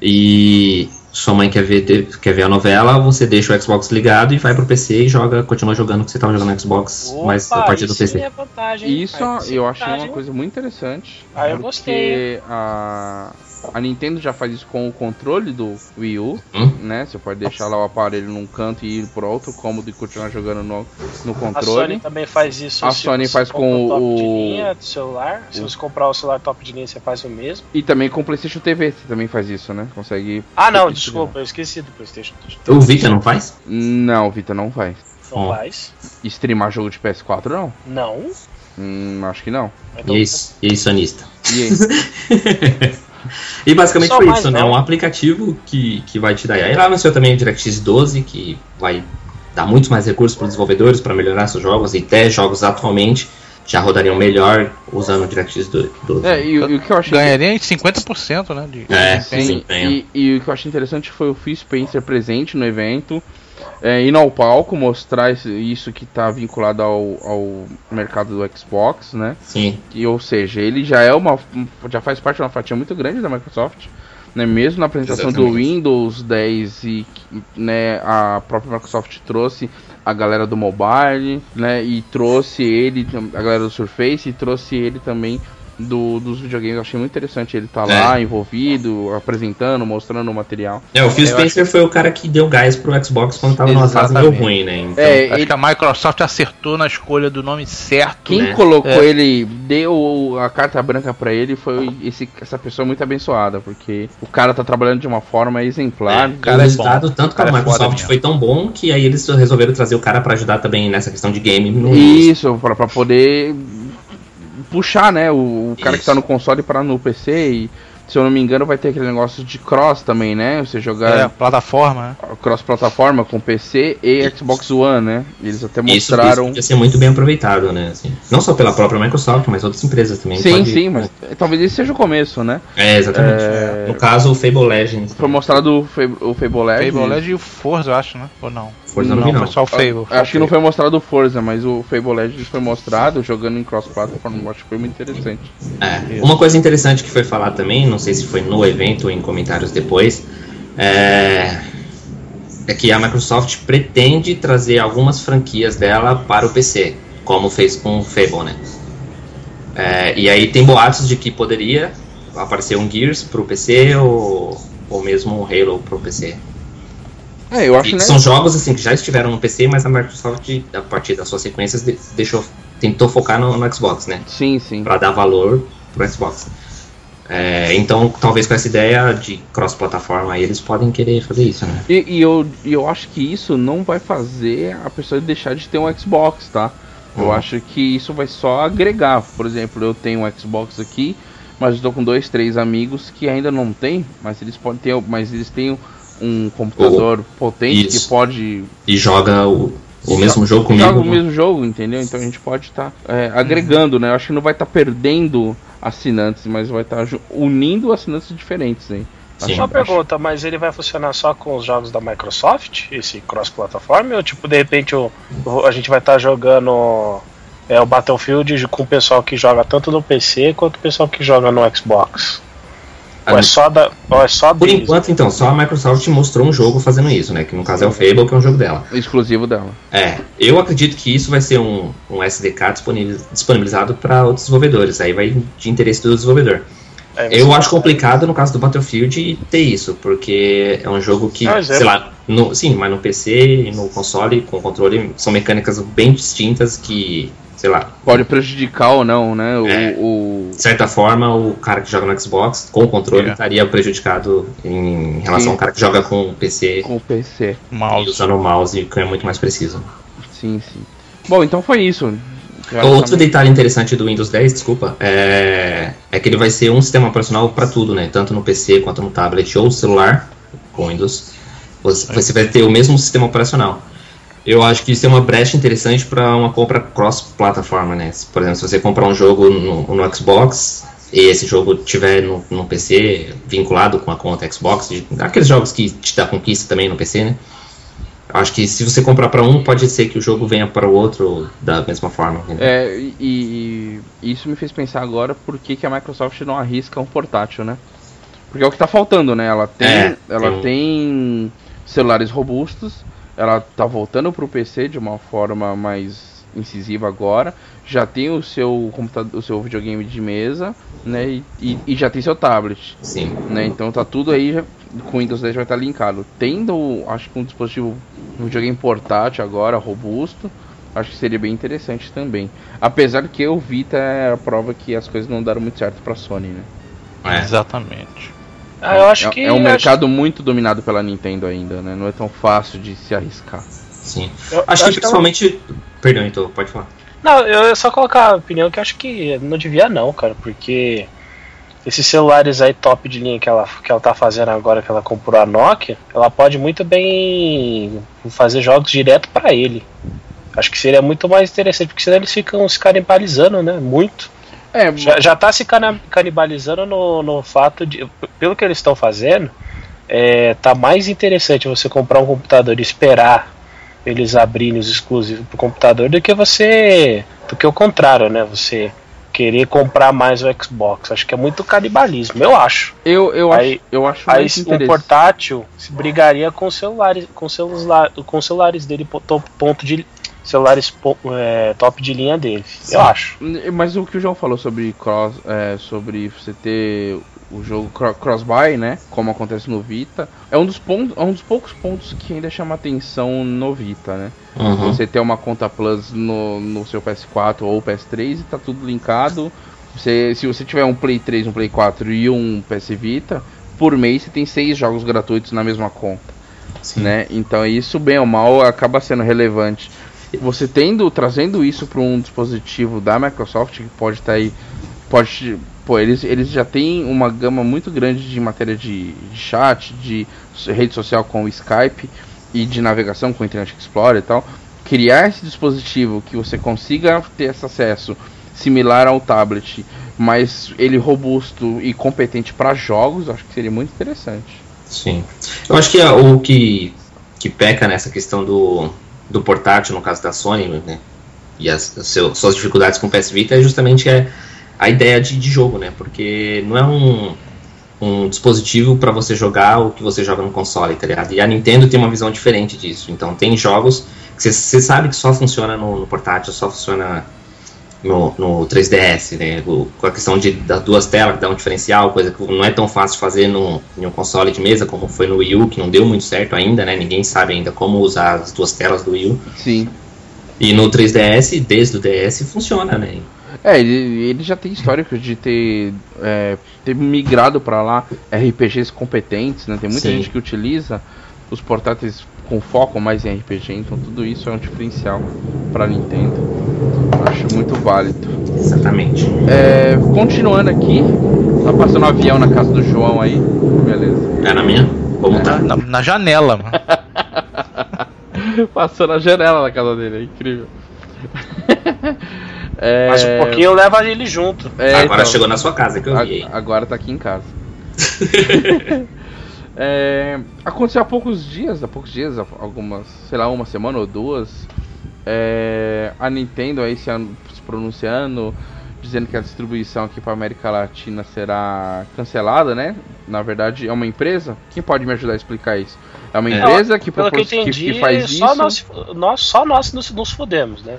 e sua mãe quer ver, quer ver a novela, você deixa o Xbox ligado e vai pro PC e joga, continua jogando o que você tava jogando no Xbox, mas a Opa, partir do PC. É vantagem, Isso Aí sim é eu achei vantagem. uma coisa muito interessante. Ah, eu porque gostei. A, a Nintendo já faz isso com o controle do Wii U, Hum? né? Você pode deixar lá o aparelho num canto e ir pro outro cômodo e continuar jogando no, no A controle. Sony também faz isso. A se Sony você faz com top o- de linha do celular. Se o- você comprar o celular top de linha, você faz o mesmo. E também com o PlayStation TV, você também faz isso, né? Consegue. Ah, não, desculpa, eu esqueci do PlayStation. O Vita não faz? Não, Vita não faz. Não Ó. faz? Streamar jogo de PS4 não? Não. Hum, acho que não. Então, E aí, e aí, sonista? E aí? E basicamente Só foi isso, né? não. Um aplicativo que, que vai te dar. Aí lá anunciou também o DirectX 12, que vai dar muitos mais recursos para os desenvolvedores para melhorar seus jogos, e até jogos atualmente já rodariam melhor usando o DirectX 12. É, e, o- e o que eu achei. Ganharia em 50%, né? De É, desempenho. e, e o que eu achei interessante foi o Phil Spencer presente no evento, é, indo ao palco, mostrar isso que está vinculado ao, ao mercado do Xbox, né? Sim, E, ou seja, ele já é uma. já faz parte de uma fatia muito grande da Microsoft. Né, mesmo na apresentação do Exatamente. Windows 10 e né, a própria Microsoft trouxe a galera do mobile, né, e trouxe ele, a galera do Surface, e trouxe ele também do, dos videogames. Eu achei muito interessante ele estar lá, É. envolvido, apresentando, mostrando o material. É, o Phil Eu Spencer foi o cara que deu gás pro Xbox quando tava numa fase meio ruim, né? Então, É, Acho ele- que a Microsoft acertou na escolha do nome certo. Quem né? colocou É. ele, deu a carta branca pra ele, foi esse, essa pessoa muito abençoada, porque o cara tá trabalhando de uma forma exemplar. É, cara o é resultado, bom. tanto que a cara é Microsoft foi tão bom que aí eles resolveram trazer o cara pra ajudar também nessa questão de game. No Isso, pra poder puxar, né, o, o cara que Isso. tá no console para no PC e, se eu não me engano, vai ter aquele negócio de cross também, né? Você É, jogar plataforma, né? cross plataforma com PC e Isso. Xbox One, né? Eles até Isso, isso mostraram. podia ser muito bem aproveitado, né? assim. não só pela própria Microsoft, mas outras empresas também. Sim, pode- sim, mas talvez esse seja o começo, né? É, exatamente. É. No caso, o Fable Legends. Foi mostrado o Fab- o Fable Legends. Fable Legends e o Forza, eu acho, né? Ou não? Forza eu não vi, não. foi só o Fable. Acho que não foi mostrado o Forza, mas o Fable Legends foi mostrado jogando em cross-platform. Acho que foi muito interessante. É. Uma coisa interessante que foi falar também, não sei se foi no evento ou em comentários depois, é, é que a Microsoft pretende trazer algumas franquias dela para o PC, como fez com o Fable, né? É, e aí tem boatos de que poderia aparecer um Gears para o PC ou, ou mesmo um Halo para o PC. É, eu acho, E né? São jogos assim que já estiveram no PC, mas a Microsoft, a partir das suas sequências, de- deixou, tentou focar no, no Xbox, né? Sim, sim. para dar valor pro Xbox. É, então, talvez com essa ideia de cross-plataforma eles podem querer fazer isso, né? E, e eu, eu acho que isso não vai fazer a pessoa deixar de ter um Xbox, tá? Eu Uhum. acho que isso vai só agregar. Por exemplo, eu tenho um Xbox aqui, mas eu tô com dois, três amigos que ainda não tem, mas eles podem ter, mas eles têm um computador potente isso. que pode E joga o, o mesmo jogo comigo. joga o né? mesmo jogo, entendeu? Então a gente pode estar agregando, né? Eu acho que não vai estar perdendo assinantes, mas vai estar unindo assinantes diferentes, hein? Sim. Uma pergunta, mas ele vai funcionar só com os jogos da Microsoft, esse cross-platform? Ou tipo, de repente o, o- a gente vai estar jogando é, o Battlefield com o pessoal que joga tanto no PC quanto o pessoal que joga no Xbox? Ou é só, da, ou é só Por deles? enquanto, então, só a Microsoft mostrou um jogo fazendo isso, né? Que no caso é o Fable, que é um jogo dela. Exclusivo dela. É, eu acredito que isso vai ser um, um SDK disponibilizado para outros desenvolvedores. Aí vai de interesse do desenvolvedor. É, Eu você- acho complicado no caso do Battlefield ter isso, porque é um jogo que, é. sei lá, no, sim, mas no PC e no console com controle são mecânicas bem distintas que, sei lá, Pode prejudicar ou não, né? O, É. o- de certa forma o cara que joga no Xbox com o controle É. estaria prejudicado em relação Sim. ao cara que joga com o PC com o PC. e Mouse. usando o mouse, que é muito mais preciso. Sim, sim. Bom, então foi isso. Outro detalhe interessante do Windows 10, desculpa, é, é que ele vai ser um sistema operacional para tudo, né? Tanto no PC quanto no tablet ou celular com Windows. Você, você vai ter o mesmo sistema operacional. Eu acho que isso é uma brecha interessante para uma compra cross-plataforma, né? Por exemplo, se você comprar um jogo no, no Xbox e esse jogo tiver no, no PC vinculado com a conta Xbox, aqueles jogos que te dá conquista também no PC, né? Acho que se você comprar para um, pode ser que o jogo venha para o outro da mesma forma. entendeu? É, e, e isso me fez pensar agora por que, que a Microsoft não arrisca um portátil, né? Porque é o que tá faltando, né? Ela tem, É, ela tem tem celulares robustos, ela tá voltando pro PC de uma forma mais incisiva agora, já tem o seu computador, o seu videogame de mesa, né? E, e- e já tem seu tablet. Sim. né? Então tá tudo aí já, com o Windows 10 vai estar linkado. Tendo, acho que um dispositivo, um videogame portátil agora, robusto, acho que seria bem interessante também. Apesar que o Vita é a prova que as coisas não deram muito certo pra Sony, né? É. Exatamente. Ah, eu acho é, que. é um acho- mercado muito dominado pela Nintendo ainda, né? Não é tão fácil de se arriscar. Sim. eu- Acho eu que principalmente. Perdão, então, pode falar. Não, eu só colocar a opinião que eu acho que não devia não, cara, porque esses celulares aí top de linha que ela, que ela tá fazendo agora que ela comprou a Nokia, ela pode muito bem fazer jogos direto pra ele. Acho que seria muito mais interessante, porque senão eles ficam se canibalizando, né? Muito. É, Já, já tá se canibalizando no, no fato de. Pelo que eles estão fazendo, é, tá mais interessante você comprar um computador e esperar eles abrirem os exclusivos pro computador do que você. do que o contrário, né? Você querer comprar mais o Xbox. Acho que é muito canibalismo, eu acho. eu, eu, Aí- acho, eu acho Aí interessante. portátil se brigaria com celulares, com celular, com celulares dele po- to- ponto de celulares é, top de linha deles. Eu acho. Mas o que o João falou sobre cross, é, sobre você ter o jogo cro- cross-buy, né? Como acontece no Vita, é um dos pontos, é um dos poucos pontos que ainda chama atenção no Vita, né? Uhum. Você ter uma conta Plus no, no seu PS4 ou PS3 e tá tudo linkado. Você, se você tiver um Play 3, um Play 4 e um PS Vita, por mês você tem seis jogos gratuitos na mesma conta, Sim. né? Então isso bem ou mal acaba sendo relevante. Você tendo trazendo isso para um dispositivo da Microsoft que pode estar aí, pode, pô, eles eles já têm uma gama muito grande de matéria de, de chat, de rede social com o Skype e de navegação com o Internet Explorer e tal, criar esse dispositivo que você consiga ter esse acesso similar ao tablet, mas ele robusto e competente para jogos, acho que seria muito interessante. Sim. Eu acho que é o que, que peca nessa questão do, do portátil, no caso da Sony, né? E as, as seu- suas dificuldades com o PS Vita é justamente é a ideia de, de jogo, né? Porque não é um, um dispositivo para você jogar o que você joga no console, tá ligado? E a Nintendo tem uma visão diferente disso. Então tem jogos que você- você sabe que só funciona no, no portátil, só funciona no, no 3DS, né? O- com a questão de das duas telas que dá um diferencial, coisa que não é tão fácil de fazer no, em um console de mesa como foi no Wii U, que não deu muito certo ainda, né? Ninguém sabe ainda como usar as duas telas do Wii U. Sim. E no 3DS, desde o DS, funciona, né? É, ele, ele já tem histórico de ter, é, ter migrado para lá RPGs competentes, né? Tem muita Sim. gente que utiliza os portáteis com foco mais em RPG, então tudo isso é um diferencial para Nintendo. Acho muito válido. Exatamente. É, continuando aqui, tá passando um avião na casa do João aí, beleza? É na minha? Como tá? Na, na janela, mano. Passou na janela da casa dele, é incrível. É, Mas um pouquinho leva ele junto. é, Agora então, chegou na sua casa que eu vi. agora tá aqui em casa. É, aconteceu há poucos dias, há poucos dias, algumas, sei lá, uma semana ou duas, é, a Nintendo aí se, se pronunciando, dizendo que a distribuição aqui para América Latina será cancelada, né? Na verdade, é uma empresa. Quem pode me ajudar a explicar isso? É uma É. empresa que, Pelo que eu que, entendi, que faz só, isso. nós, nós, só nós nos, nos fudemos, né?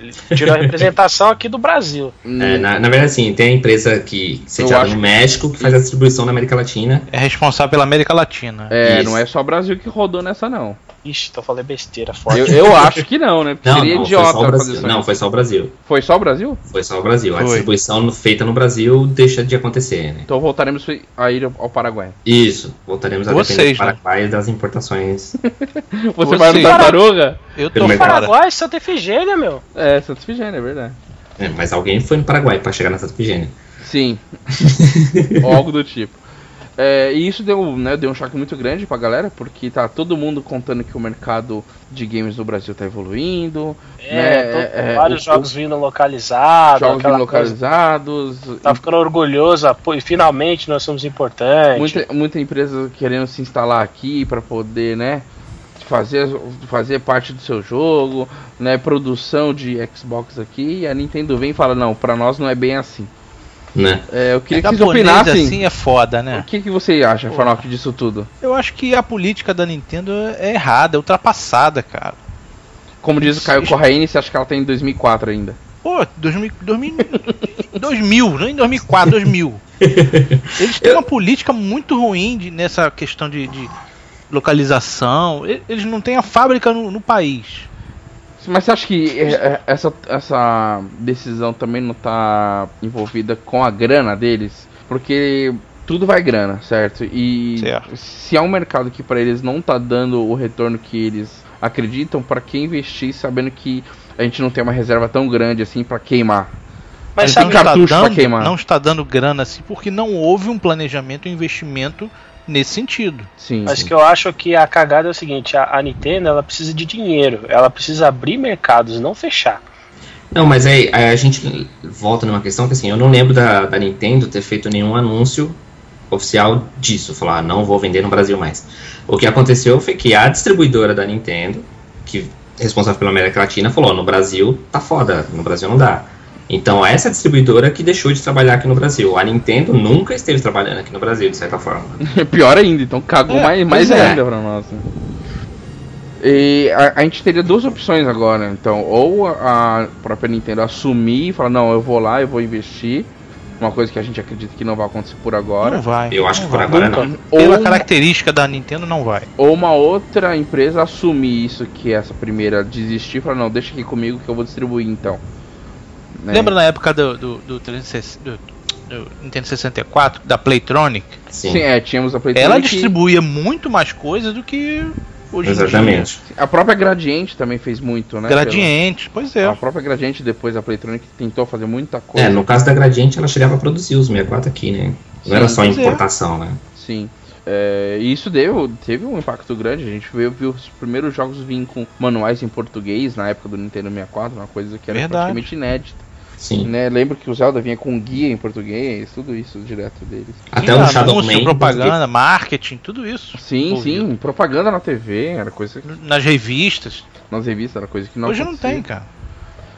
Ele tirou a representação aqui do Brasil. É, na, na verdade, assim, tem a empresa que sediada acho no México que faz a distribuição na América Latina. É responsável pela América Latina. É, Isso. não é só o Brasil que rodou nessa, não. Ixi, então falei besteira forte. Eu, eu acho que não, né? Porque Não, seria não, foi idiota só o fazer Brasil. isso. Não, foi só o Brasil. Foi só o Brasil? Foi só o Brasil. A Foi. distribuição no- feita no Brasil deixa de acontecer, né? Então voltaremos a ir ao Paraguai. Isso, voltaremos a Vocês, depender do né? Paraguai e das importações. Você vai no. Tartaruga? Eu tô fora. Paraguai, Santa Efigênia, meu. É, Santa Efigênia, é verdade. É, mas alguém foi no Paraguai para chegar na Santa Efigênia. Sim. Ou algo do tipo. É, e isso deu, né, deu um choque muito grande pra galera, porque tá todo mundo contando que o mercado de games no Brasil tá evoluindo. É, né, tô- é, é, vários o- jogos vindo localizados. jogos aquela localizados. coisa. Tá ficando orgulhoso, ah, pô, e finalmente nós somos importantes. Muita, muita empresa querendo se instalar aqui para poder, né, fazer, fazer parte do seu jogo, né, produção de Xbox aqui. E a Nintendo vem e fala: não, pra nós não é bem assim. Né? É, eu queria É que vocês japonês opinassem. assim é foda, né? O que, que você acha, Fanoc, disso tudo? Eu acho que a política da Nintendo é errada, é ultrapassada, cara. Como diz o Caio Corraine, você acha que ela tem em 2004 ainda? Pô, 2000, 2000, 2000 não em 2004, 2000. Eles têm uma política muito ruim de- nessa questão de, de localização. Eles não têm a fábrica no, no país. Mas você acha que é, é, essa, essa decisão também não tá envolvida com a grana deles? Porque tudo vai grana, certo? E Certo. se é um mercado que pra eles não tá dando o retorno que eles acreditam, pra que investir sabendo que a gente não tem uma reserva tão grande assim pra queimar? Mas tem sabe, car- cartucho pra dando, queimar. não está dando grana assim porque não houve um planejamento e investimento nesse sentido. Sim. Mas sim. que eu acho que a cagada é o seguinte, a, a Nintendo ela precisa de dinheiro, ela precisa abrir mercados, não fechar. Não, mas aí a gente volta numa questão que assim, eu não lembro da, da Nintendo ter feito nenhum anúncio oficial disso, falar "Ah, não vou vender no Brasil mais. O que aconteceu foi que a distribuidora da Nintendo, que é responsável pela América Latina, falou: no Brasil tá foda, no Brasil não dá. Então essa distribuidora que deixou de trabalhar aqui no Brasil. A Nintendo nunca esteve trabalhando aqui no Brasil, de certa forma. Pior ainda, então cagou É, mais, mais é. ainda pra nós. né? E a, a gente teria duas opções agora, então, ou a, a própria Nintendo assumir e falar, não, eu vou lá, eu vou investir, uma coisa que a gente acredita que não vai acontecer por agora. Não vai. Eu acho não que por vai. agora Nunca. não. Ou, Pela característica da Nintendo, não vai. ou uma outra empresa assumir isso que essa primeira desistir e falar, não, deixa aqui comigo que eu vou distribuir então. Né? Lembra na época do, do, do, 360 do- do Nintendo 64, da Playtronic? Sim, Sim, é, tínhamos a Ela PlayStation. distribuía muito mais coisas do que hoje em dia. exatamente. A própria Gradiente também fez muito, né? Gradiente, pois é. A própria Gradiente, depois a Playtronic, tentou fazer muita coisa. É, no caso da Gradiente, ela chegava a produzir os 64 aqui, né? Não era Sim, só pois é. importação, né? Sim. É, e isso deu, teve um impacto grande. A gente viu, viu os primeiros jogos virem com manuais em português na época do Nintendo 64, uma coisa que era Verdade. praticamente inédita. Sim. Né? Lembro que o Zelda vinha com guia em português, tudo isso direto deles. Até o Shadow anúncio, Man. propaganda, marketing, tudo isso. Sim, envolvido. sim, propaganda na TV, era coisa que Nas revistas. nas revistas era coisa que não hoje não acontecia. tem, cara.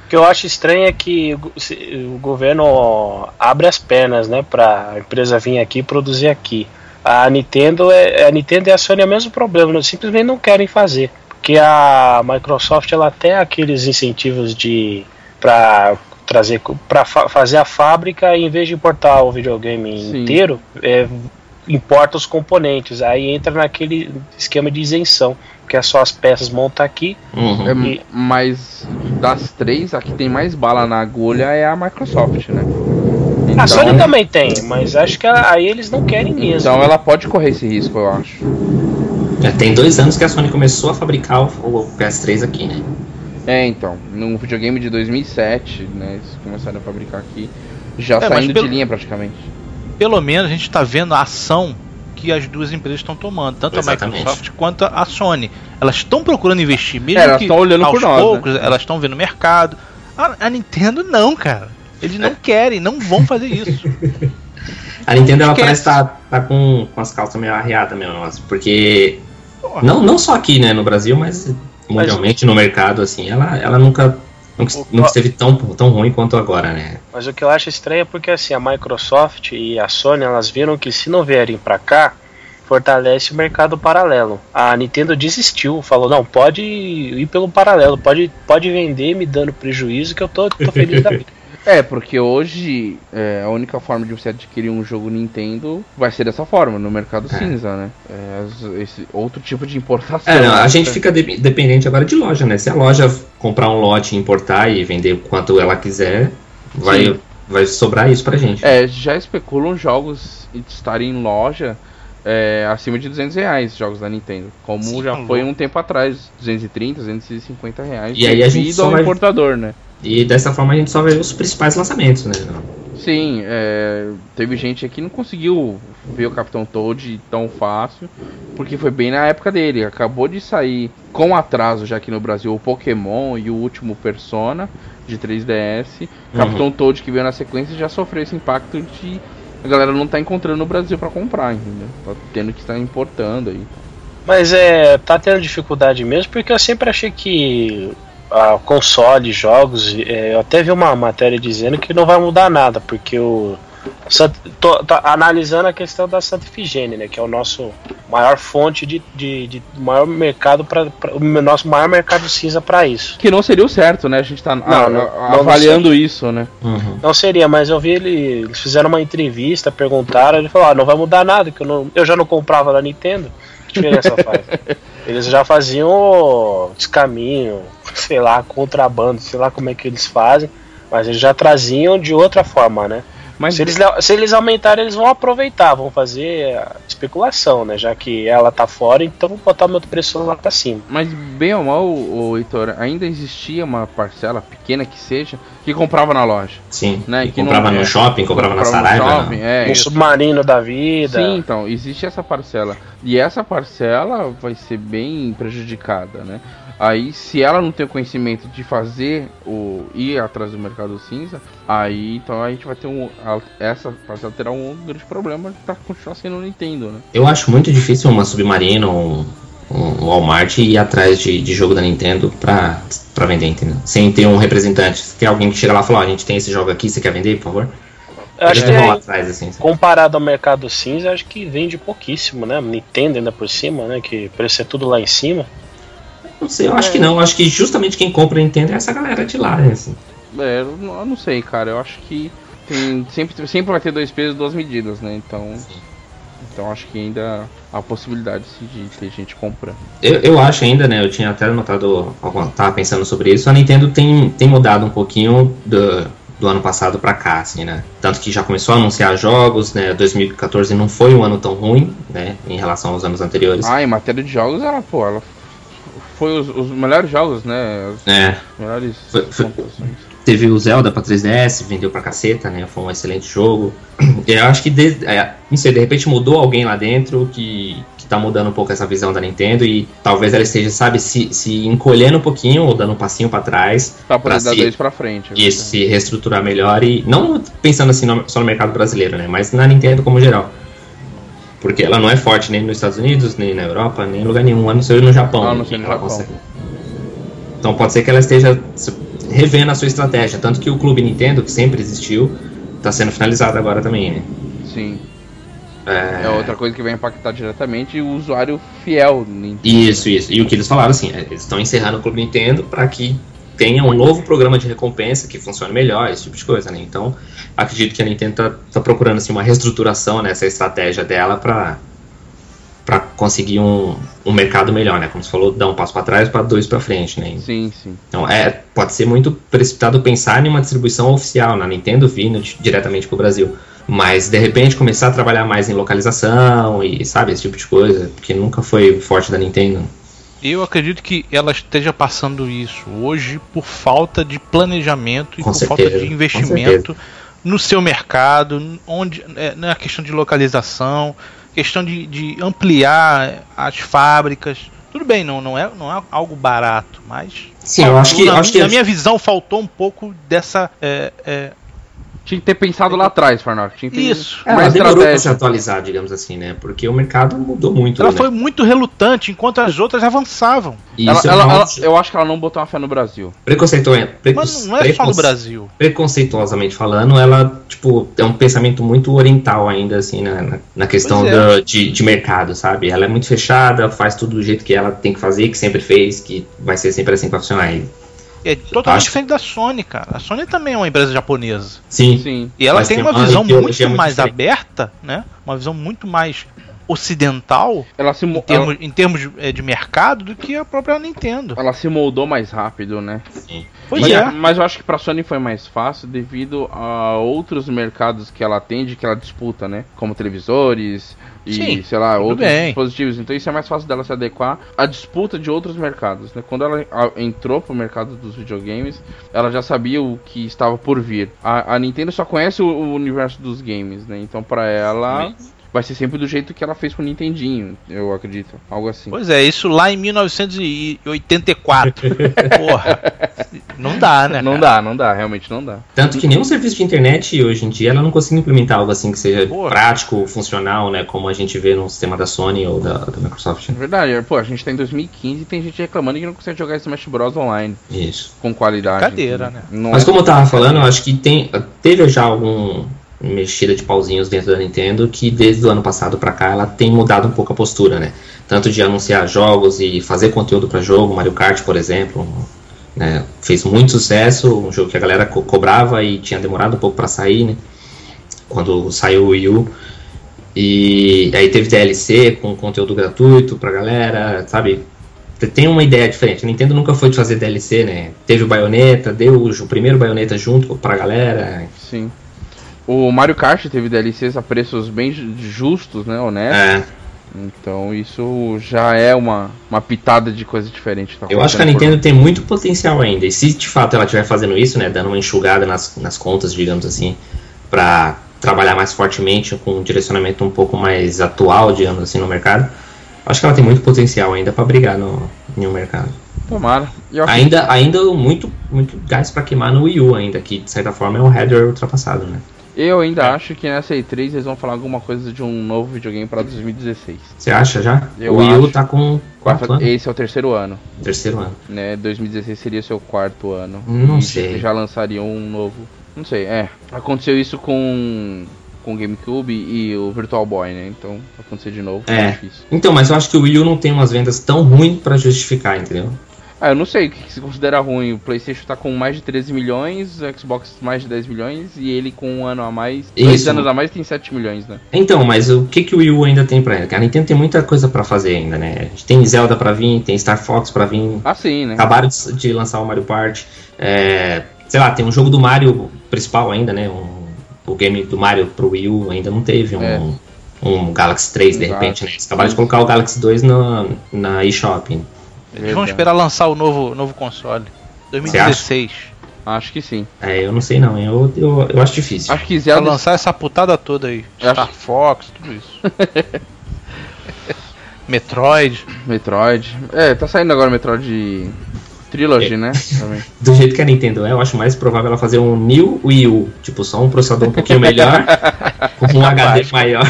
O que eu acho estranho é que o governo abre as pernas, né, para a empresa vir aqui e produzir aqui. A Nintendo é a Nintendo e a Sony é o mesmo problema, né, simplesmente não querem fazer, porque a Microsoft ela tem aqueles incentivos de para trazer para fazer a fábrica e em vez de importar o videogame Sim. inteiro, é, importa os componentes. Aí entra naquele esquema de isenção, que é só as peças montar aqui Uhum. É, E- Mas das três, a que tem mais bala na agulha é a Microsoft, né? A Sony também tem, mas acho que a- aí eles não querem mesmo. Então ela pode correr esse risco, eu acho. Já tem dois anos que a Sony começou a fabricar o, o PS3 aqui, né? É, então, num videogame de 2007, né, eles começaram a fabricar aqui, já É, saindo pelo- de linha praticamente. Pelo menos a gente está vendo a ação que as duas empresas estão tomando, tanto Exatamente. a Microsoft quanto a Sony. Elas estão procurando investir, mesmo É, elas que estão olhando aos por nós, né? poucos, elas estão vendo o mercado. A, a Nintendo não, cara. Eles não querem, não vão fazer isso. A Nintendo ela parece estar tá, com, com as calças meio arreadas mesmo, nossa, porque não, não só aqui, né, no Brasil, mas mundialmente no mercado, assim, ela, ela nunca, nunca, O- nunca esteve tão, tão ruim quanto agora, né? Mas o que eu acho estranho é porque assim, a Microsoft e a Sony, elas viram que se não vierem pra cá, fortalece o mercado paralelo. A Nintendo desistiu, falou, não, pode ir pelo paralelo, pode, pode vender me dando prejuízo que eu tô, tô feliz da vida. É, porque hoje é, a única forma de você adquirir um jogo Nintendo vai ser dessa forma, no mercado É. cinza, né? É, esse outro tipo de importação. É, não, a né? gente fica de- dependente agora de loja, né? Se a loja comprar um lote, importar e vender o quanto ela quiser, vai, Sim. vai sobrar isso pra gente. É, já especulam jogos de estarem em loja é, acima de 200 reais, jogos da Nintendo. Como Sim, já tá foi um tempo atrás, 230, 250 reais. E aí a gente devido só ao vai- importador, né? E dessa forma a gente só vai ver os principais lançamentos, né? Sim, é, teve gente aqui que não conseguiu ver o Capitão Toad tão fácil, porque foi bem na época dele. Acabou de sair com atraso já aqui no Brasil o Pokémon e o último Persona de 3DS. Capitão Toad que veio na sequência já sofreu esse impacto de a galera não tá encontrando no Brasil pra comprar, entendeu? Tá tendo que estar importando aí. Mas é, tá tendo dificuldade mesmo, porque eu sempre achei que a console, jogos, é, eu até vi uma matéria dizendo que não vai mudar nada, porque o tô, tô analisando a questão da Santa Ifigênia, né, que é o nosso maior fonte de, de, de maior mercado para o nosso maior mercado cinza para isso. Que não seria o certo, né? A gente tá a- não, avaliando isso, né? Uhum. Não seria, mas eu vi ele, eles fizeram uma entrevista, perguntaram, ele falou: ah, não vai mudar nada, que eu, não, eu já não comprava da Nintendo. Que diferença faz? Eles já faziam descaminho, sei lá, contrabando, sei lá como é que eles fazem, mas eles já traziam de outra forma, né? Mas Se eles, se eles aumentarem, eles vão aproveitar, vão fazer a especulação, né? Já que ela tá fora, então vou botar meu preço lá pra cima. Mas bem ou mal, o Heitor, ainda existia uma parcela, pequena que seja, que comprava na loja. Sim. Né, E que não- comprava é, no shopping, comprava na Comprava no Saraiva. shopping, não. é, Um isso. submarino da vida. Sim, então, existe essa parcela. E essa parcela vai ser bem prejudicada, né? Aí, se ela não tem o conhecimento de fazer o ir atrás do mercado cinza, aí então a gente vai ter um. essa parcela terá um grande problema pra continuar sendo o Nintendo, né? Eu acho muito difícil uma Submarino, um, um Walmart ir atrás de, de jogo da Nintendo pra, pra vender, entendeu? Sem ter um representante. Se tem alguém que chega lá e fala, ó, a gente tem esse jogo aqui, você quer vender, por favor? Eu acho que é- atrás, assim. comparado ao mercado cinza, acho que vende pouquíssimo, né? Nintendo ainda por cima, né? Que o preço é tudo lá em cima. Não sei, eu acho que não. Eu acho que justamente quem compra Nintendo é essa galera de lá, né? Assim. É, eu não, eu não sei, cara. Eu acho que tem, sempre, sempre vai ter dois pesos, duas medidas, né? Então, então acho que ainda há possibilidade sim, de ter gente comprando. Eu, eu acho ainda, né? Eu tinha até notado, tava pensando sobre isso. A Nintendo tem, tem mudado um pouquinho do, do ano passado pra cá, assim, né? Tanto que já começou a anunciar jogos, né? 2014 não foi um ano tão ruim, né? Em relação aos anos anteriores. Ah, em matéria de jogos, ela, pô, ela foi os, os melhores jogos, né? Os É. melhores Foi- foi-. Teve o Zelda pra 3DS, vendeu pra caceta, né? Foi um excelente jogo. Eu acho que, de, é, não sei, de repente mudou alguém lá dentro que, que tá mudando um pouco essa visão da Nintendo e talvez ela esteja, sabe, se, se encolhendo um pouquinho ou dando um passinho pra trás poder pra dar se- dois pra frente. e se reestruturar melhor e não pensando assim no- só no mercado brasileiro, né? Mas na Nintendo como geral. Porque ela não é forte nem nos Estados Unidos, nem na Europa, nem em lugar nenhum, a não ser no Japão. Ah, não né, sei no Japão. consegue. Então pode ser que ela esteja revendo a sua estratégia. Tanto que o Clube Nintendo, que sempre existiu, está sendo finalizado agora também, né? Sim. É, É outra coisa que vai impactar diretamente o usuário fiel. do Nintendo. Isso, isso. E o que eles falaram assim, é, eles estão encerrando o Clube Nintendo para que tenha um novo programa de recompensa que funcione melhor, esse tipo de coisa, né? Então, acredito que a Nintendo tá, tá procurando assim uma reestruturação nessa estratégia dela para para conseguir um, um mercado melhor, né? Como você falou, dar um passo para trás para dois para frente, né? Sim, sim. Então, é, pode ser muito precipitado pensar em uma distribuição oficial na Nintendo vindo di- diretamente para o Brasil. Mas, de repente, começar a trabalhar mais em localização e, sabe, esse tipo de coisa, que nunca foi forte da Nintendo. Eu acredito que ela esteja passando isso hoje por falta de planejamento e Com por certeza, falta de investimento no seu mercado, onde é, na questão de localização, questão de, de ampliar as fábricas. Tudo bem, não, não, é, não é algo barato, mas Sim, eu acho que. na, acho que na minha visão faltou um pouco dessa é, é, Tinha que ter pensado lá atrás, Farnock. Tinha que ter Isso. ela mais demorou pra se atualizar, digamos assim, né? Porque o mercado mudou muito. ela né? foi muito relutante enquanto as outras avançavam. E Ela, isso é ela- ela- eu acho que ela não botou uma fé no Brasil. preconceito- precon- Mas não é só no Brasil. Preconceituosamente falando, ela, tipo, é um pensamento muito oriental ainda, assim, na, na, na questão é. da- de, de mercado, sabe? Ela é muito fechada, faz tudo do jeito que ela tem que fazer, que sempre fez, que vai ser sempre assim pra funcionar. E, É totalmente diferente da Sony, cara. A Sony também é uma empresa japonesa. sim, Sim. E ela Mas tem tem uma visão muito muito mais diferente. aberta, né? Uma visão muito mais ocidental Ela se, em mo- termos, em termos eh, de mercado do que a própria Nintendo. ela, ela se moldou mais rápido, né? Pois mas, é. mas eu acho que pra Sony foi mais fácil devido a outros mercados que ela atende, que ela disputa, né? Como televisores e, Sim, sei lá, outros bem. dispositivos. Então isso é mais fácil dela se adequar à disputa de outros mercados, né? Quando ela entrou pro mercado dos videogames, ela já sabia o que estava por vir. A, a Nintendo só conhece o, o universo dos games, né? Então pra ela... Vai ser sempre do jeito que ela fez com o Nintendinho, eu acredito. Algo assim. Pois é, isso lá em 1984. Porra. Não dá, né? Não cara? dá, não dá, realmente não dá. Tanto que nenhum serviço de internet hoje em dia ela não consegue implementar algo assim que seja Porra. prático, funcional, né? Como a gente vê no sistema da Sony ou da, da Microsoft. É verdade, pô, a gente tá em 2015 e tem gente reclamando que não consegue jogar Smash Bros online Isso. com qualidade. Brincadeira, entendeu? né? Não Mas é- como eu tava falando, eu acho que tem, teve já algum mexida de pauzinhos dentro da Nintendo que desde o ano passado pra cá ela tem mudado um pouco a postura, né? Tanto de anunciar jogos e fazer conteúdo pra jogo, Mario Kart, por exemplo, né? fez muito sucesso, um jogo que a galera co- cobrava e tinha demorado um pouco pra sair, né? Quando saiu o Wii U. E aí teve DLC com conteúdo gratuito pra galera, sabe? Tem uma ideia diferente. A Nintendo nunca foi de fazer DLC, né? Teve o Bayonetta, deu o primeiro Bayonetta junto pra galera. Sim. O Mario Kart teve DLCs a preços bem ju- justos, né? Honestos. É, Então isso já é uma, uma pitada de coisa diferente. tá eu acho que a acontecendo por Nintendo tem muito potencial ainda. E se de fato ela estiver fazendo isso, né? Dando uma enxugada nas, nas contas, digamos assim, pra trabalhar mais fortemente com um direcionamento um pouco mais atual, digamos assim, no mercado. Acho que ela tem muito potencial ainda pra brigar no, no mercado. Tomara. Ainda, ainda muito, muito gás pra queimar no Wii U ainda, que de certa forma é um header ultrapassado, né? Eu ainda acho que nessa E3 eles vão falar alguma coisa de um novo videogame pra 2016. Você acha já? Eu o Wii U tá com quatro anos? Esse é o terceiro ano, Terceiro ano. né? 2016 seria o seu quarto ano. Não E sei. Já lançariam um novo. Não sei, é. Aconteceu isso com com o GameCube e o Virtual Boy, né? Então, acontecer de novo É. é difícil. Então, mas eu acho que o Wii U não tem umas vendas tão ruins pra justificar, entendeu? Ah, eu não sei o que se considera ruim. O PlayStation tá com mais de 13 milhões, o Xbox mais de 10 milhões e ele com um ano a mais, dois anos a mais tem 7 milhões, né? Então, mas o que, que o Wii U ainda tem pra ele? A Nintendo tem muita coisa pra fazer ainda, né? A gente tem Zelda pra vir, tem Star Fox pra vir, Ah, sim, né? acabaram de, de lançar o Mario Party. É, sei lá, tem um jogo do Mario principal ainda, né? Um, o game do Mario pro Wii U ainda não teve um, É. um Galaxy 3 de Exato. repente, né? Eles acabaram de colocar o Galaxy 2 na, na eShop. Eles vão Verdade. esperar lançar o novo, novo console. 2016. Acho que sim. É, eu não sei não, eu, eu, eu acho difícil. Acho que Pra Zelda lançar essa putada toda aí. Eu Star acho- Fox, tudo isso. Metroid. Metroid. É, tá saindo agora o Metroid Trilogy, É. né? Também. Do jeito que a Nintendo é, eu acho mais provável ela fazer um New Wii U. Tipo, só um processador um pouquinho melhor, com um HD maior.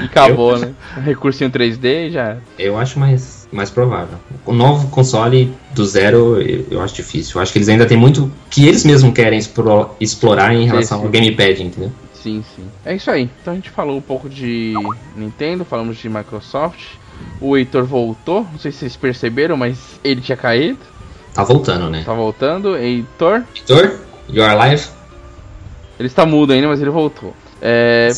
E acabou, né? Recursinho 3D e já. era. Eu acho mais, mais provável. O novo console do zero, eu, eu acho difícil. Eu acho que eles ainda têm muito que eles mesmos querem explo- explorar em relação sim. ao gamepad, entendeu? Sim, sim. É isso aí. Então a gente falou um pouco de Nintendo, falamos de Microsoft. O Heitor voltou, não sei se vocês perceberam, mas ele tinha caído. Tá voltando, né? Tá voltando. Heitor, Victor, you are alive? ele está mudo ainda, mas ele voltou. É.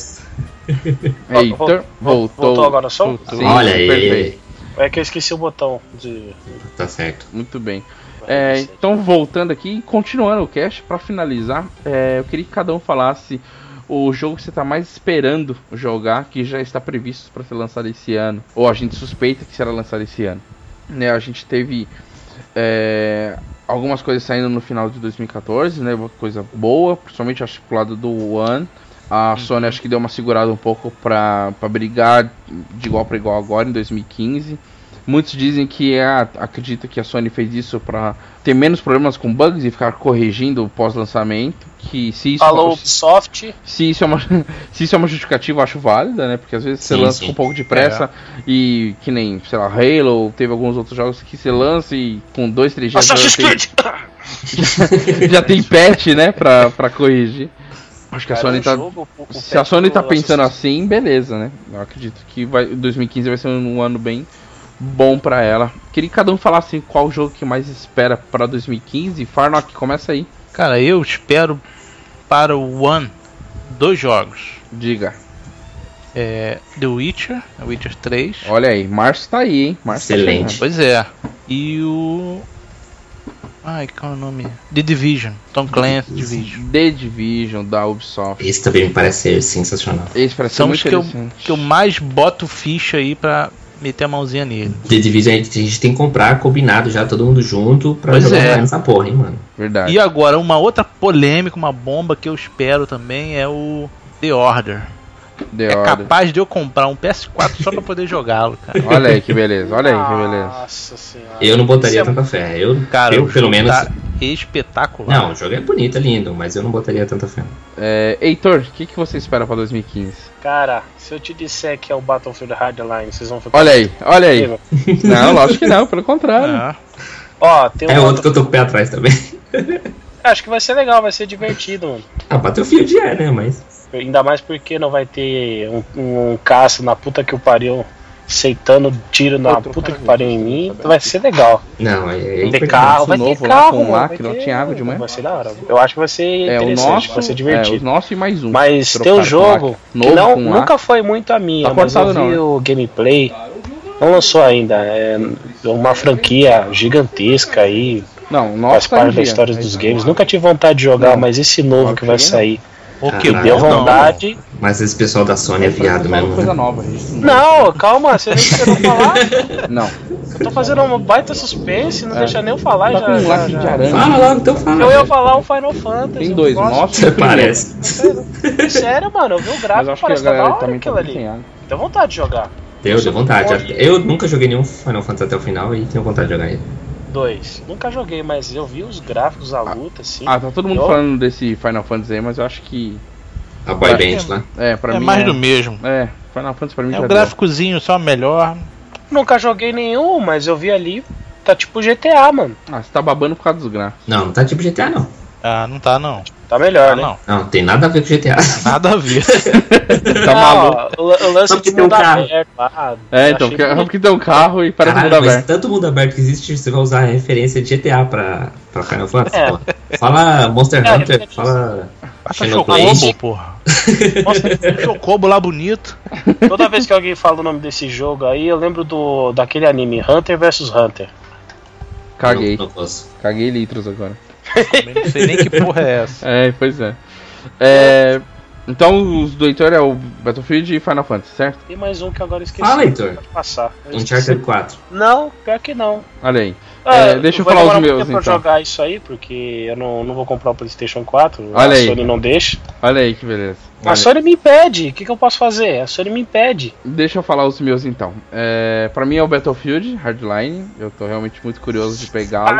Heitor, voltou. Voltou agora só? Sim, Olha aí. perfeito. É que eu esqueci o botão de. Tá certo. Muito bem. É, então, voltando aqui, continuando o cast, pra finalizar, é, eu queria que cada um falasse o jogo que você tá mais esperando jogar, que já está previsto para ser lançado esse ano, ou a gente suspeita que será lançado esse ano. Né, a gente teve é, algumas coisas saindo no final de 2014, né, uma coisa boa, principalmente acho que pro lado do One. A Sony acho que deu uma segurada um pouco pra, pra brigar de igual para igual agora em 2015. Muitos dizem que ah, acredita que a Sony fez isso para ter menos problemas com bugs e ficar corrigindo pós-lançamento. Que se isso, Falou Ubisoft. se isso é uma se isso é uma justificativa, eu acho válida, né? Porque às vezes você Sim, lança sim. com um pouco de pressa e que nem, sei lá, Halo, teve alguns outros jogos que você lança e com dois, três dias já tem, já tem patch, né, pra, pra corrigir. Acho que a Sony um tá jogo, o- o se a Sony tá pensando Assassin's- assim, beleza, né? Eu acredito que vai, 2015 vai ser um ano bem bom pra ela. Queria que cada um falasse qual jogo que mais espera pra 2015. Farnock, começa aí. Cara, eu espero para o One dois jogos. Diga. É, The Witcher, The Witcher 3. Olha aí, Março tá aí, hein? Março Excelente. Tá chegando. Pois é. E o. Ai, qual é o nome? The Division. Tom Clancy Division. The Division da Ubisoft. Esse também me parece ser sensacional. Esse parece ser São os muito que eu, que eu mais boto ficha aí pra meter a mãozinha nele. The Division a gente, a gente tem que comprar combinado já, todo mundo junto, pra Pois jogar é. nessa porra, hein, mano. Verdade. E agora, uma outra polêmica, uma bomba que eu espero também é o The Order. The É Order. capaz de eu comprar um PS4 só pra poder jogá-lo, cara. Olha aí que beleza, olha aí que beleza. Nossa senhora. Eu não botaria é- tanta fé. Eu, Cara, eu pelo jogo menos. tá espetacular. Não, o jogo é bonito, é lindo, mas eu não botaria tanta fé. É, Heitor, o que, que você espera pra 2015? Cara, se eu te disser que é o Battlefield Hardline, vocês vão ficar. Olha aí, olha aí. Não, lógico que não, pelo contrário. Ah, Ó, tem um. É outro que eu tô com o pé atrás também. Acho que vai ser legal, vai ser divertido, mano. Ah, Battlefield é, né? Mas. Ainda mais porque não vai ter um, um, um caça na puta que o pariu aceitando tiro na Outro puta que pariu em mim. Vai ser legal. Não, é. é Vai ter impecável. carro, vai ter novo lá carro, com mano, lá que não ter- tinha água de manhã. Vai ser da hora. Eu acho que vai ser É o interessante, nosso, vai ser é, divertido. o nosso e mais um. Mas tem um com jogo lá. que novo não, com lá. nunca foi muito a minha, Tá mas eu vi não, né? o gameplay. Não lançou ainda. É uma franquia gigantesca aí. Não, o Faz tá parte da história dos games. Nunca tive vontade de jogar, Não. mas esse novo que vai Não. Sair Pokémon deu não. vontade. Mas esse pessoal da Sony é viado mesmo. coisa né? nova, gente. Não, calma, você nem esperou falar. Não. Eu tô fazendo uma baita suspense, não É. deixa nem eu falar Tá já. com um já- já. de aranha. Fala logo, então fala. Eu ia falar o Final Fantasy. Tem dois, primeiro. Parece. Sério, mano, eu vi o gráfico, parece que tá da hora também tá aquilo ali. desenhado. Deu vontade de jogar. Deu, deu vontade. Pode. Eu nunca joguei nenhum Final Fantasy até o final e tenho vontade de jogar ele. Dois. Nunca joguei, mas eu vi os gráficos da luta, assim. Ah, tá todo mundo Eu- falando desse Final Fantasy aí, mas eu acho que. A boy Acho band que lá. É, pra É mim. mais é, do mesmo. É, Final Fantasy pra mim É já o gráficozinho só melhor. Nunca joguei nenhum, mas eu vi ali. Tá tipo GTA, mano. Ah, você tá babando por causa dos gráficos. Não, não tá tipo GTA não. Ah, não tá não. Tá melhor, Ah, né? não, Não, tem nada a ver com GTA. nada a ver. Tá maluco. O, o lance Só porque de tem um mundo carro. aberto lá. É, eu então, porque, que- porque tem um carro e parece Caralho, mundo mas aberto. tanto mundo aberto que existe, você vai usar a referência de GTA pra, pra Final Fantasy, É. pô. Fala Monster É, Hunter, referência. fala Passa. Chocobo, porra. Nossa, Chocobo lá bonito. toda vez que alguém fala o nome desse jogo aí, eu lembro do daquele anime Hunter vs Hunter. Caguei. Não, não. Caguei litros agora. Também não sei nem que porra é essa. É, pois é. É, Então, os do Heitor é o Battlefield e Final Fantasy, certo? Tem mais um que agora eu esqueci. Fala, Heitor. Passar. Eu Uncharted esqueci. 4. Não, pior que não. Olha aí. É, É, deixa eu falar os demorar um meus, pouquinho pra então. jogar isso aí, porque eu não, não vou comprar o PlayStation 4. Olha a aí. Sony não deixa. Olha aí que beleza. A Olha. Sony me impede. O que, que eu posso fazer? A Sony me impede. Deixa eu falar os meus então. É, pra mim é o Battlefield Hardline. Eu tô realmente muito curioso de pegá-lo.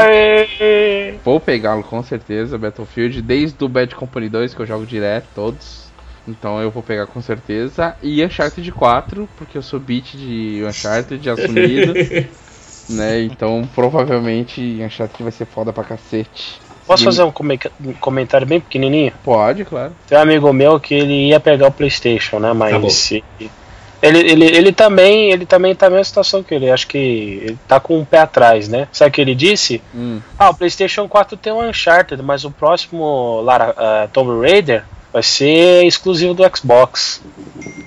Vou pegá-lo com certeza, Battlefield, desde o Bad Company 2 que eu jogo direto, todos. Então eu vou pegar com certeza. E Uncharted 4, porque eu sou beat de Uncharted assumido. né? Então provavelmente Uncharted vai ser foda pra cacete. Posso E- fazer um come- comentário bem pequenininho? Pode, claro. Tem um amigo meu que ele ia pegar o PlayStation, né? Tá. Mas ele, ele, ele também ele também tá na mesma situação que ele. Acho que ele tá com um pé atrás, né? Sabe o que ele disse? Hum. Ah, o PlayStation 4 tem um Uncharted, mas o próximo Lara, ah, Tomb Raider vai ser exclusivo do Xbox.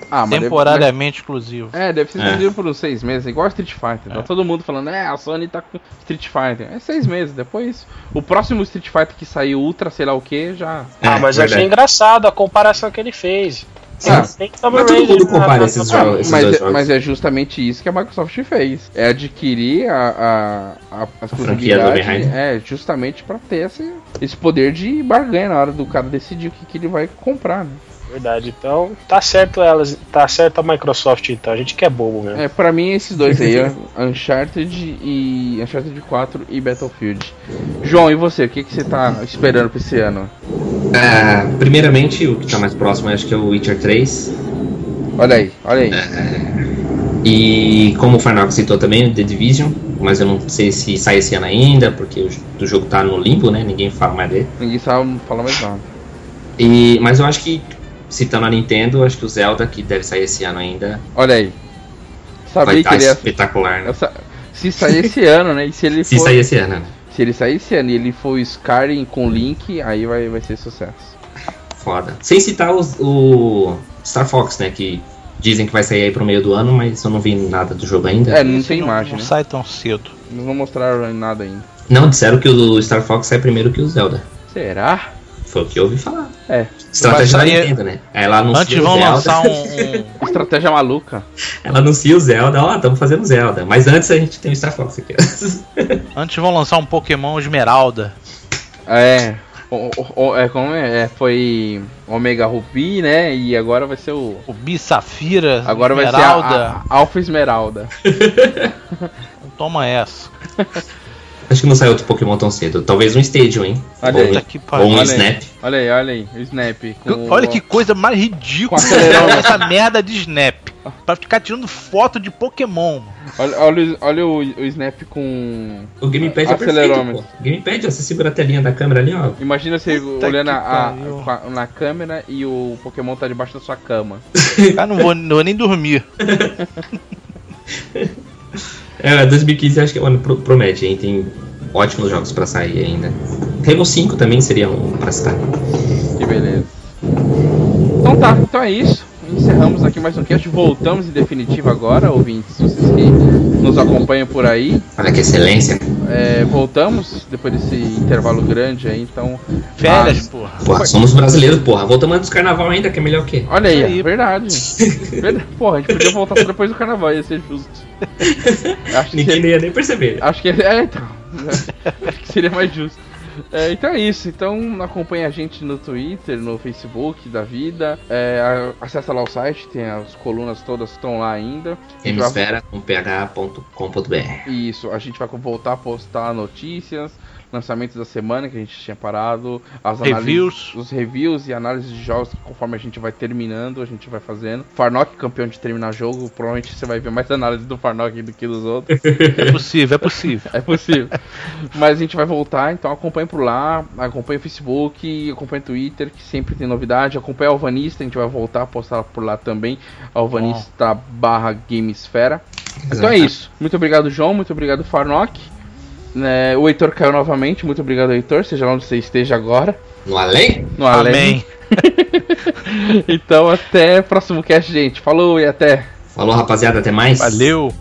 Ah, mas deve- Temporariamente exclusivo. É, deve ser É. exclusivo por uns seis meses, igual Street Fighter. Tá todo mundo falando, é, a Sony tá com Street Fighter. É seis meses, depois. O próximo Street Fighter que sair Ultra, sei lá o que, já. ah, É, mas eu achei engraçado a comparação que ele fez. Ah, Tem Mas todo mundo compara esses jogos. esses Mas, é- jogos. mas é justamente isso que a Microsoft fez. É adquirir a, a, a, a franquia do. Valheim. É, justamente pra ter esse, esse poder de barganha na hora do cara decidir o que, que ele vai comprar, né? Verdade, então tá certo elas, tá certo a Microsoft então, a gente que é bobo mesmo. É, pra mim esses dois aí, Uncharted e Uncharted 4 e Battlefield. João, e você? O que, que você tá esperando pra esse ano? Ah, primeiramente, o que tá mais próximo acho que é o Witcher 3. Olha aí, olha aí. E como o Farnock citou também, The Division. Mas eu não sei se sai esse ano ainda, porque o, o jogo tá no limbo, né? Ninguém fala mais dele. Ninguém sabe falar mais nada. E, mas eu acho que, citando a Nintendo, acho que o Zelda, que deve sair esse ano ainda, Olha aí. vai Sabia que estar ele ia. espetacular, né? Se sair esse ano, né? E se ele Se for. sair esse ano, né? Se ele sair esse ano e ele for Skyrim com Link, aí vai, vai ser sucesso. Foda. Sem citar os- o Star Fox, né? Que dizem que vai sair aí pro meio do ano, mas eu não vi nada do jogo ainda. É, não tem imagem, Não né? sai tão cedo. Não mostraram nada ainda. Não, disseram que o Star Fox sai primeiro que o Zelda. Será? Foi o que eu ouvi falar. É. Estratégia da sair- Nintendo, né? Aí Ela anuncia Antes o vão Zelda, lançar um, um- Estratégia maluca. Ela anuncia o Zelda, ó, estamos fazendo Zelda. Mas antes a gente tem o Star Fox aqui. Antes vão lançar um Pokémon Esmeralda. É. O, o- o- é como é? É, Foi Omega Ruby, né? E agora vai ser o. O Bi Safira, Agora vai ser Esmeralda. a, a Alpha Esmeralda. Toma essa. Acho que não sai outro Pokémon tão cedo. Talvez um Stadium, hein? Olha ou, aí. Puta que pariu. ou um Olha aí. Snap. Olha aí, olha aí. O Snap. com Olha que coisa mais Com ridícula acelerômetro. essa merda de Snap. Pra ficar tirando foto de Pokémon. Olha, olha, o- olha o, o Snap com. O Gamepad é perfeito, Acelerômetro. pô. Gamepad, ó, você segura a telinha da câmera ali, ó. Imagina você Puta olhando a, a- na câmera e o Pokémon tá debaixo da sua cama. Cara, não vou, não vou nem dormir. É, 2015 acho que é o ano pro- promete, hein? Tem ótimos jogos pra sair ainda. Halo 5 também seria um pra citar. Que beleza. Então tá, então é isso. Encerramos aqui mais um cast. Voltamos em definitivo agora, ouvintes. Vocês que nos acompanham por aí. Olha que excelência. É, voltamos depois desse intervalo grande aí, então. Férias, Ah, porra. Porra, somos brasileiros, porra. Voltamos antes do carnaval ainda, que é melhor o quê? Olha aí, aí. é verdade. verdade. Porra, a gente podia voltar só depois do carnaval, ia ser justo. Acho que Ninguém seria, ia nem perceber. acho que é, então. Acho que seria mais justo. É, então é isso. Então acompanha a gente no Twitter, no Facebook da vida. É, acessa lá o site, tem as colunas todas que estão lá ainda. A gente vai- Hemisfera com ph.com.br. Isso, a gente vai voltar a postar notícias, lançamentos da semana que a gente tinha parado, as análises, Reviews. os reviews e análises de jogos que conforme a gente vai terminando, a gente vai fazendo. Farnock, campeão de terminar jogo, provavelmente você vai ver mais análise do Farnock do que dos outros. É possível, é possível. É possível. Mas a gente vai voltar, então acompanhe por lá, acompanhe o Facebook, acompanhe o Twitter, que sempre tem novidade, acompanhe a Alvanista, a gente vai voltar a postar por lá também, alvanista barra Gamesfera. Então é isso. Muito obrigado, João, muito obrigado, Farnock. É, o Heitor caiu novamente, muito obrigado, Heitor, seja lá onde você esteja agora. No além? No além. Amém. então até o próximo cast, gente. Falou e até. Falou, rapaziada, até mais. Valeu.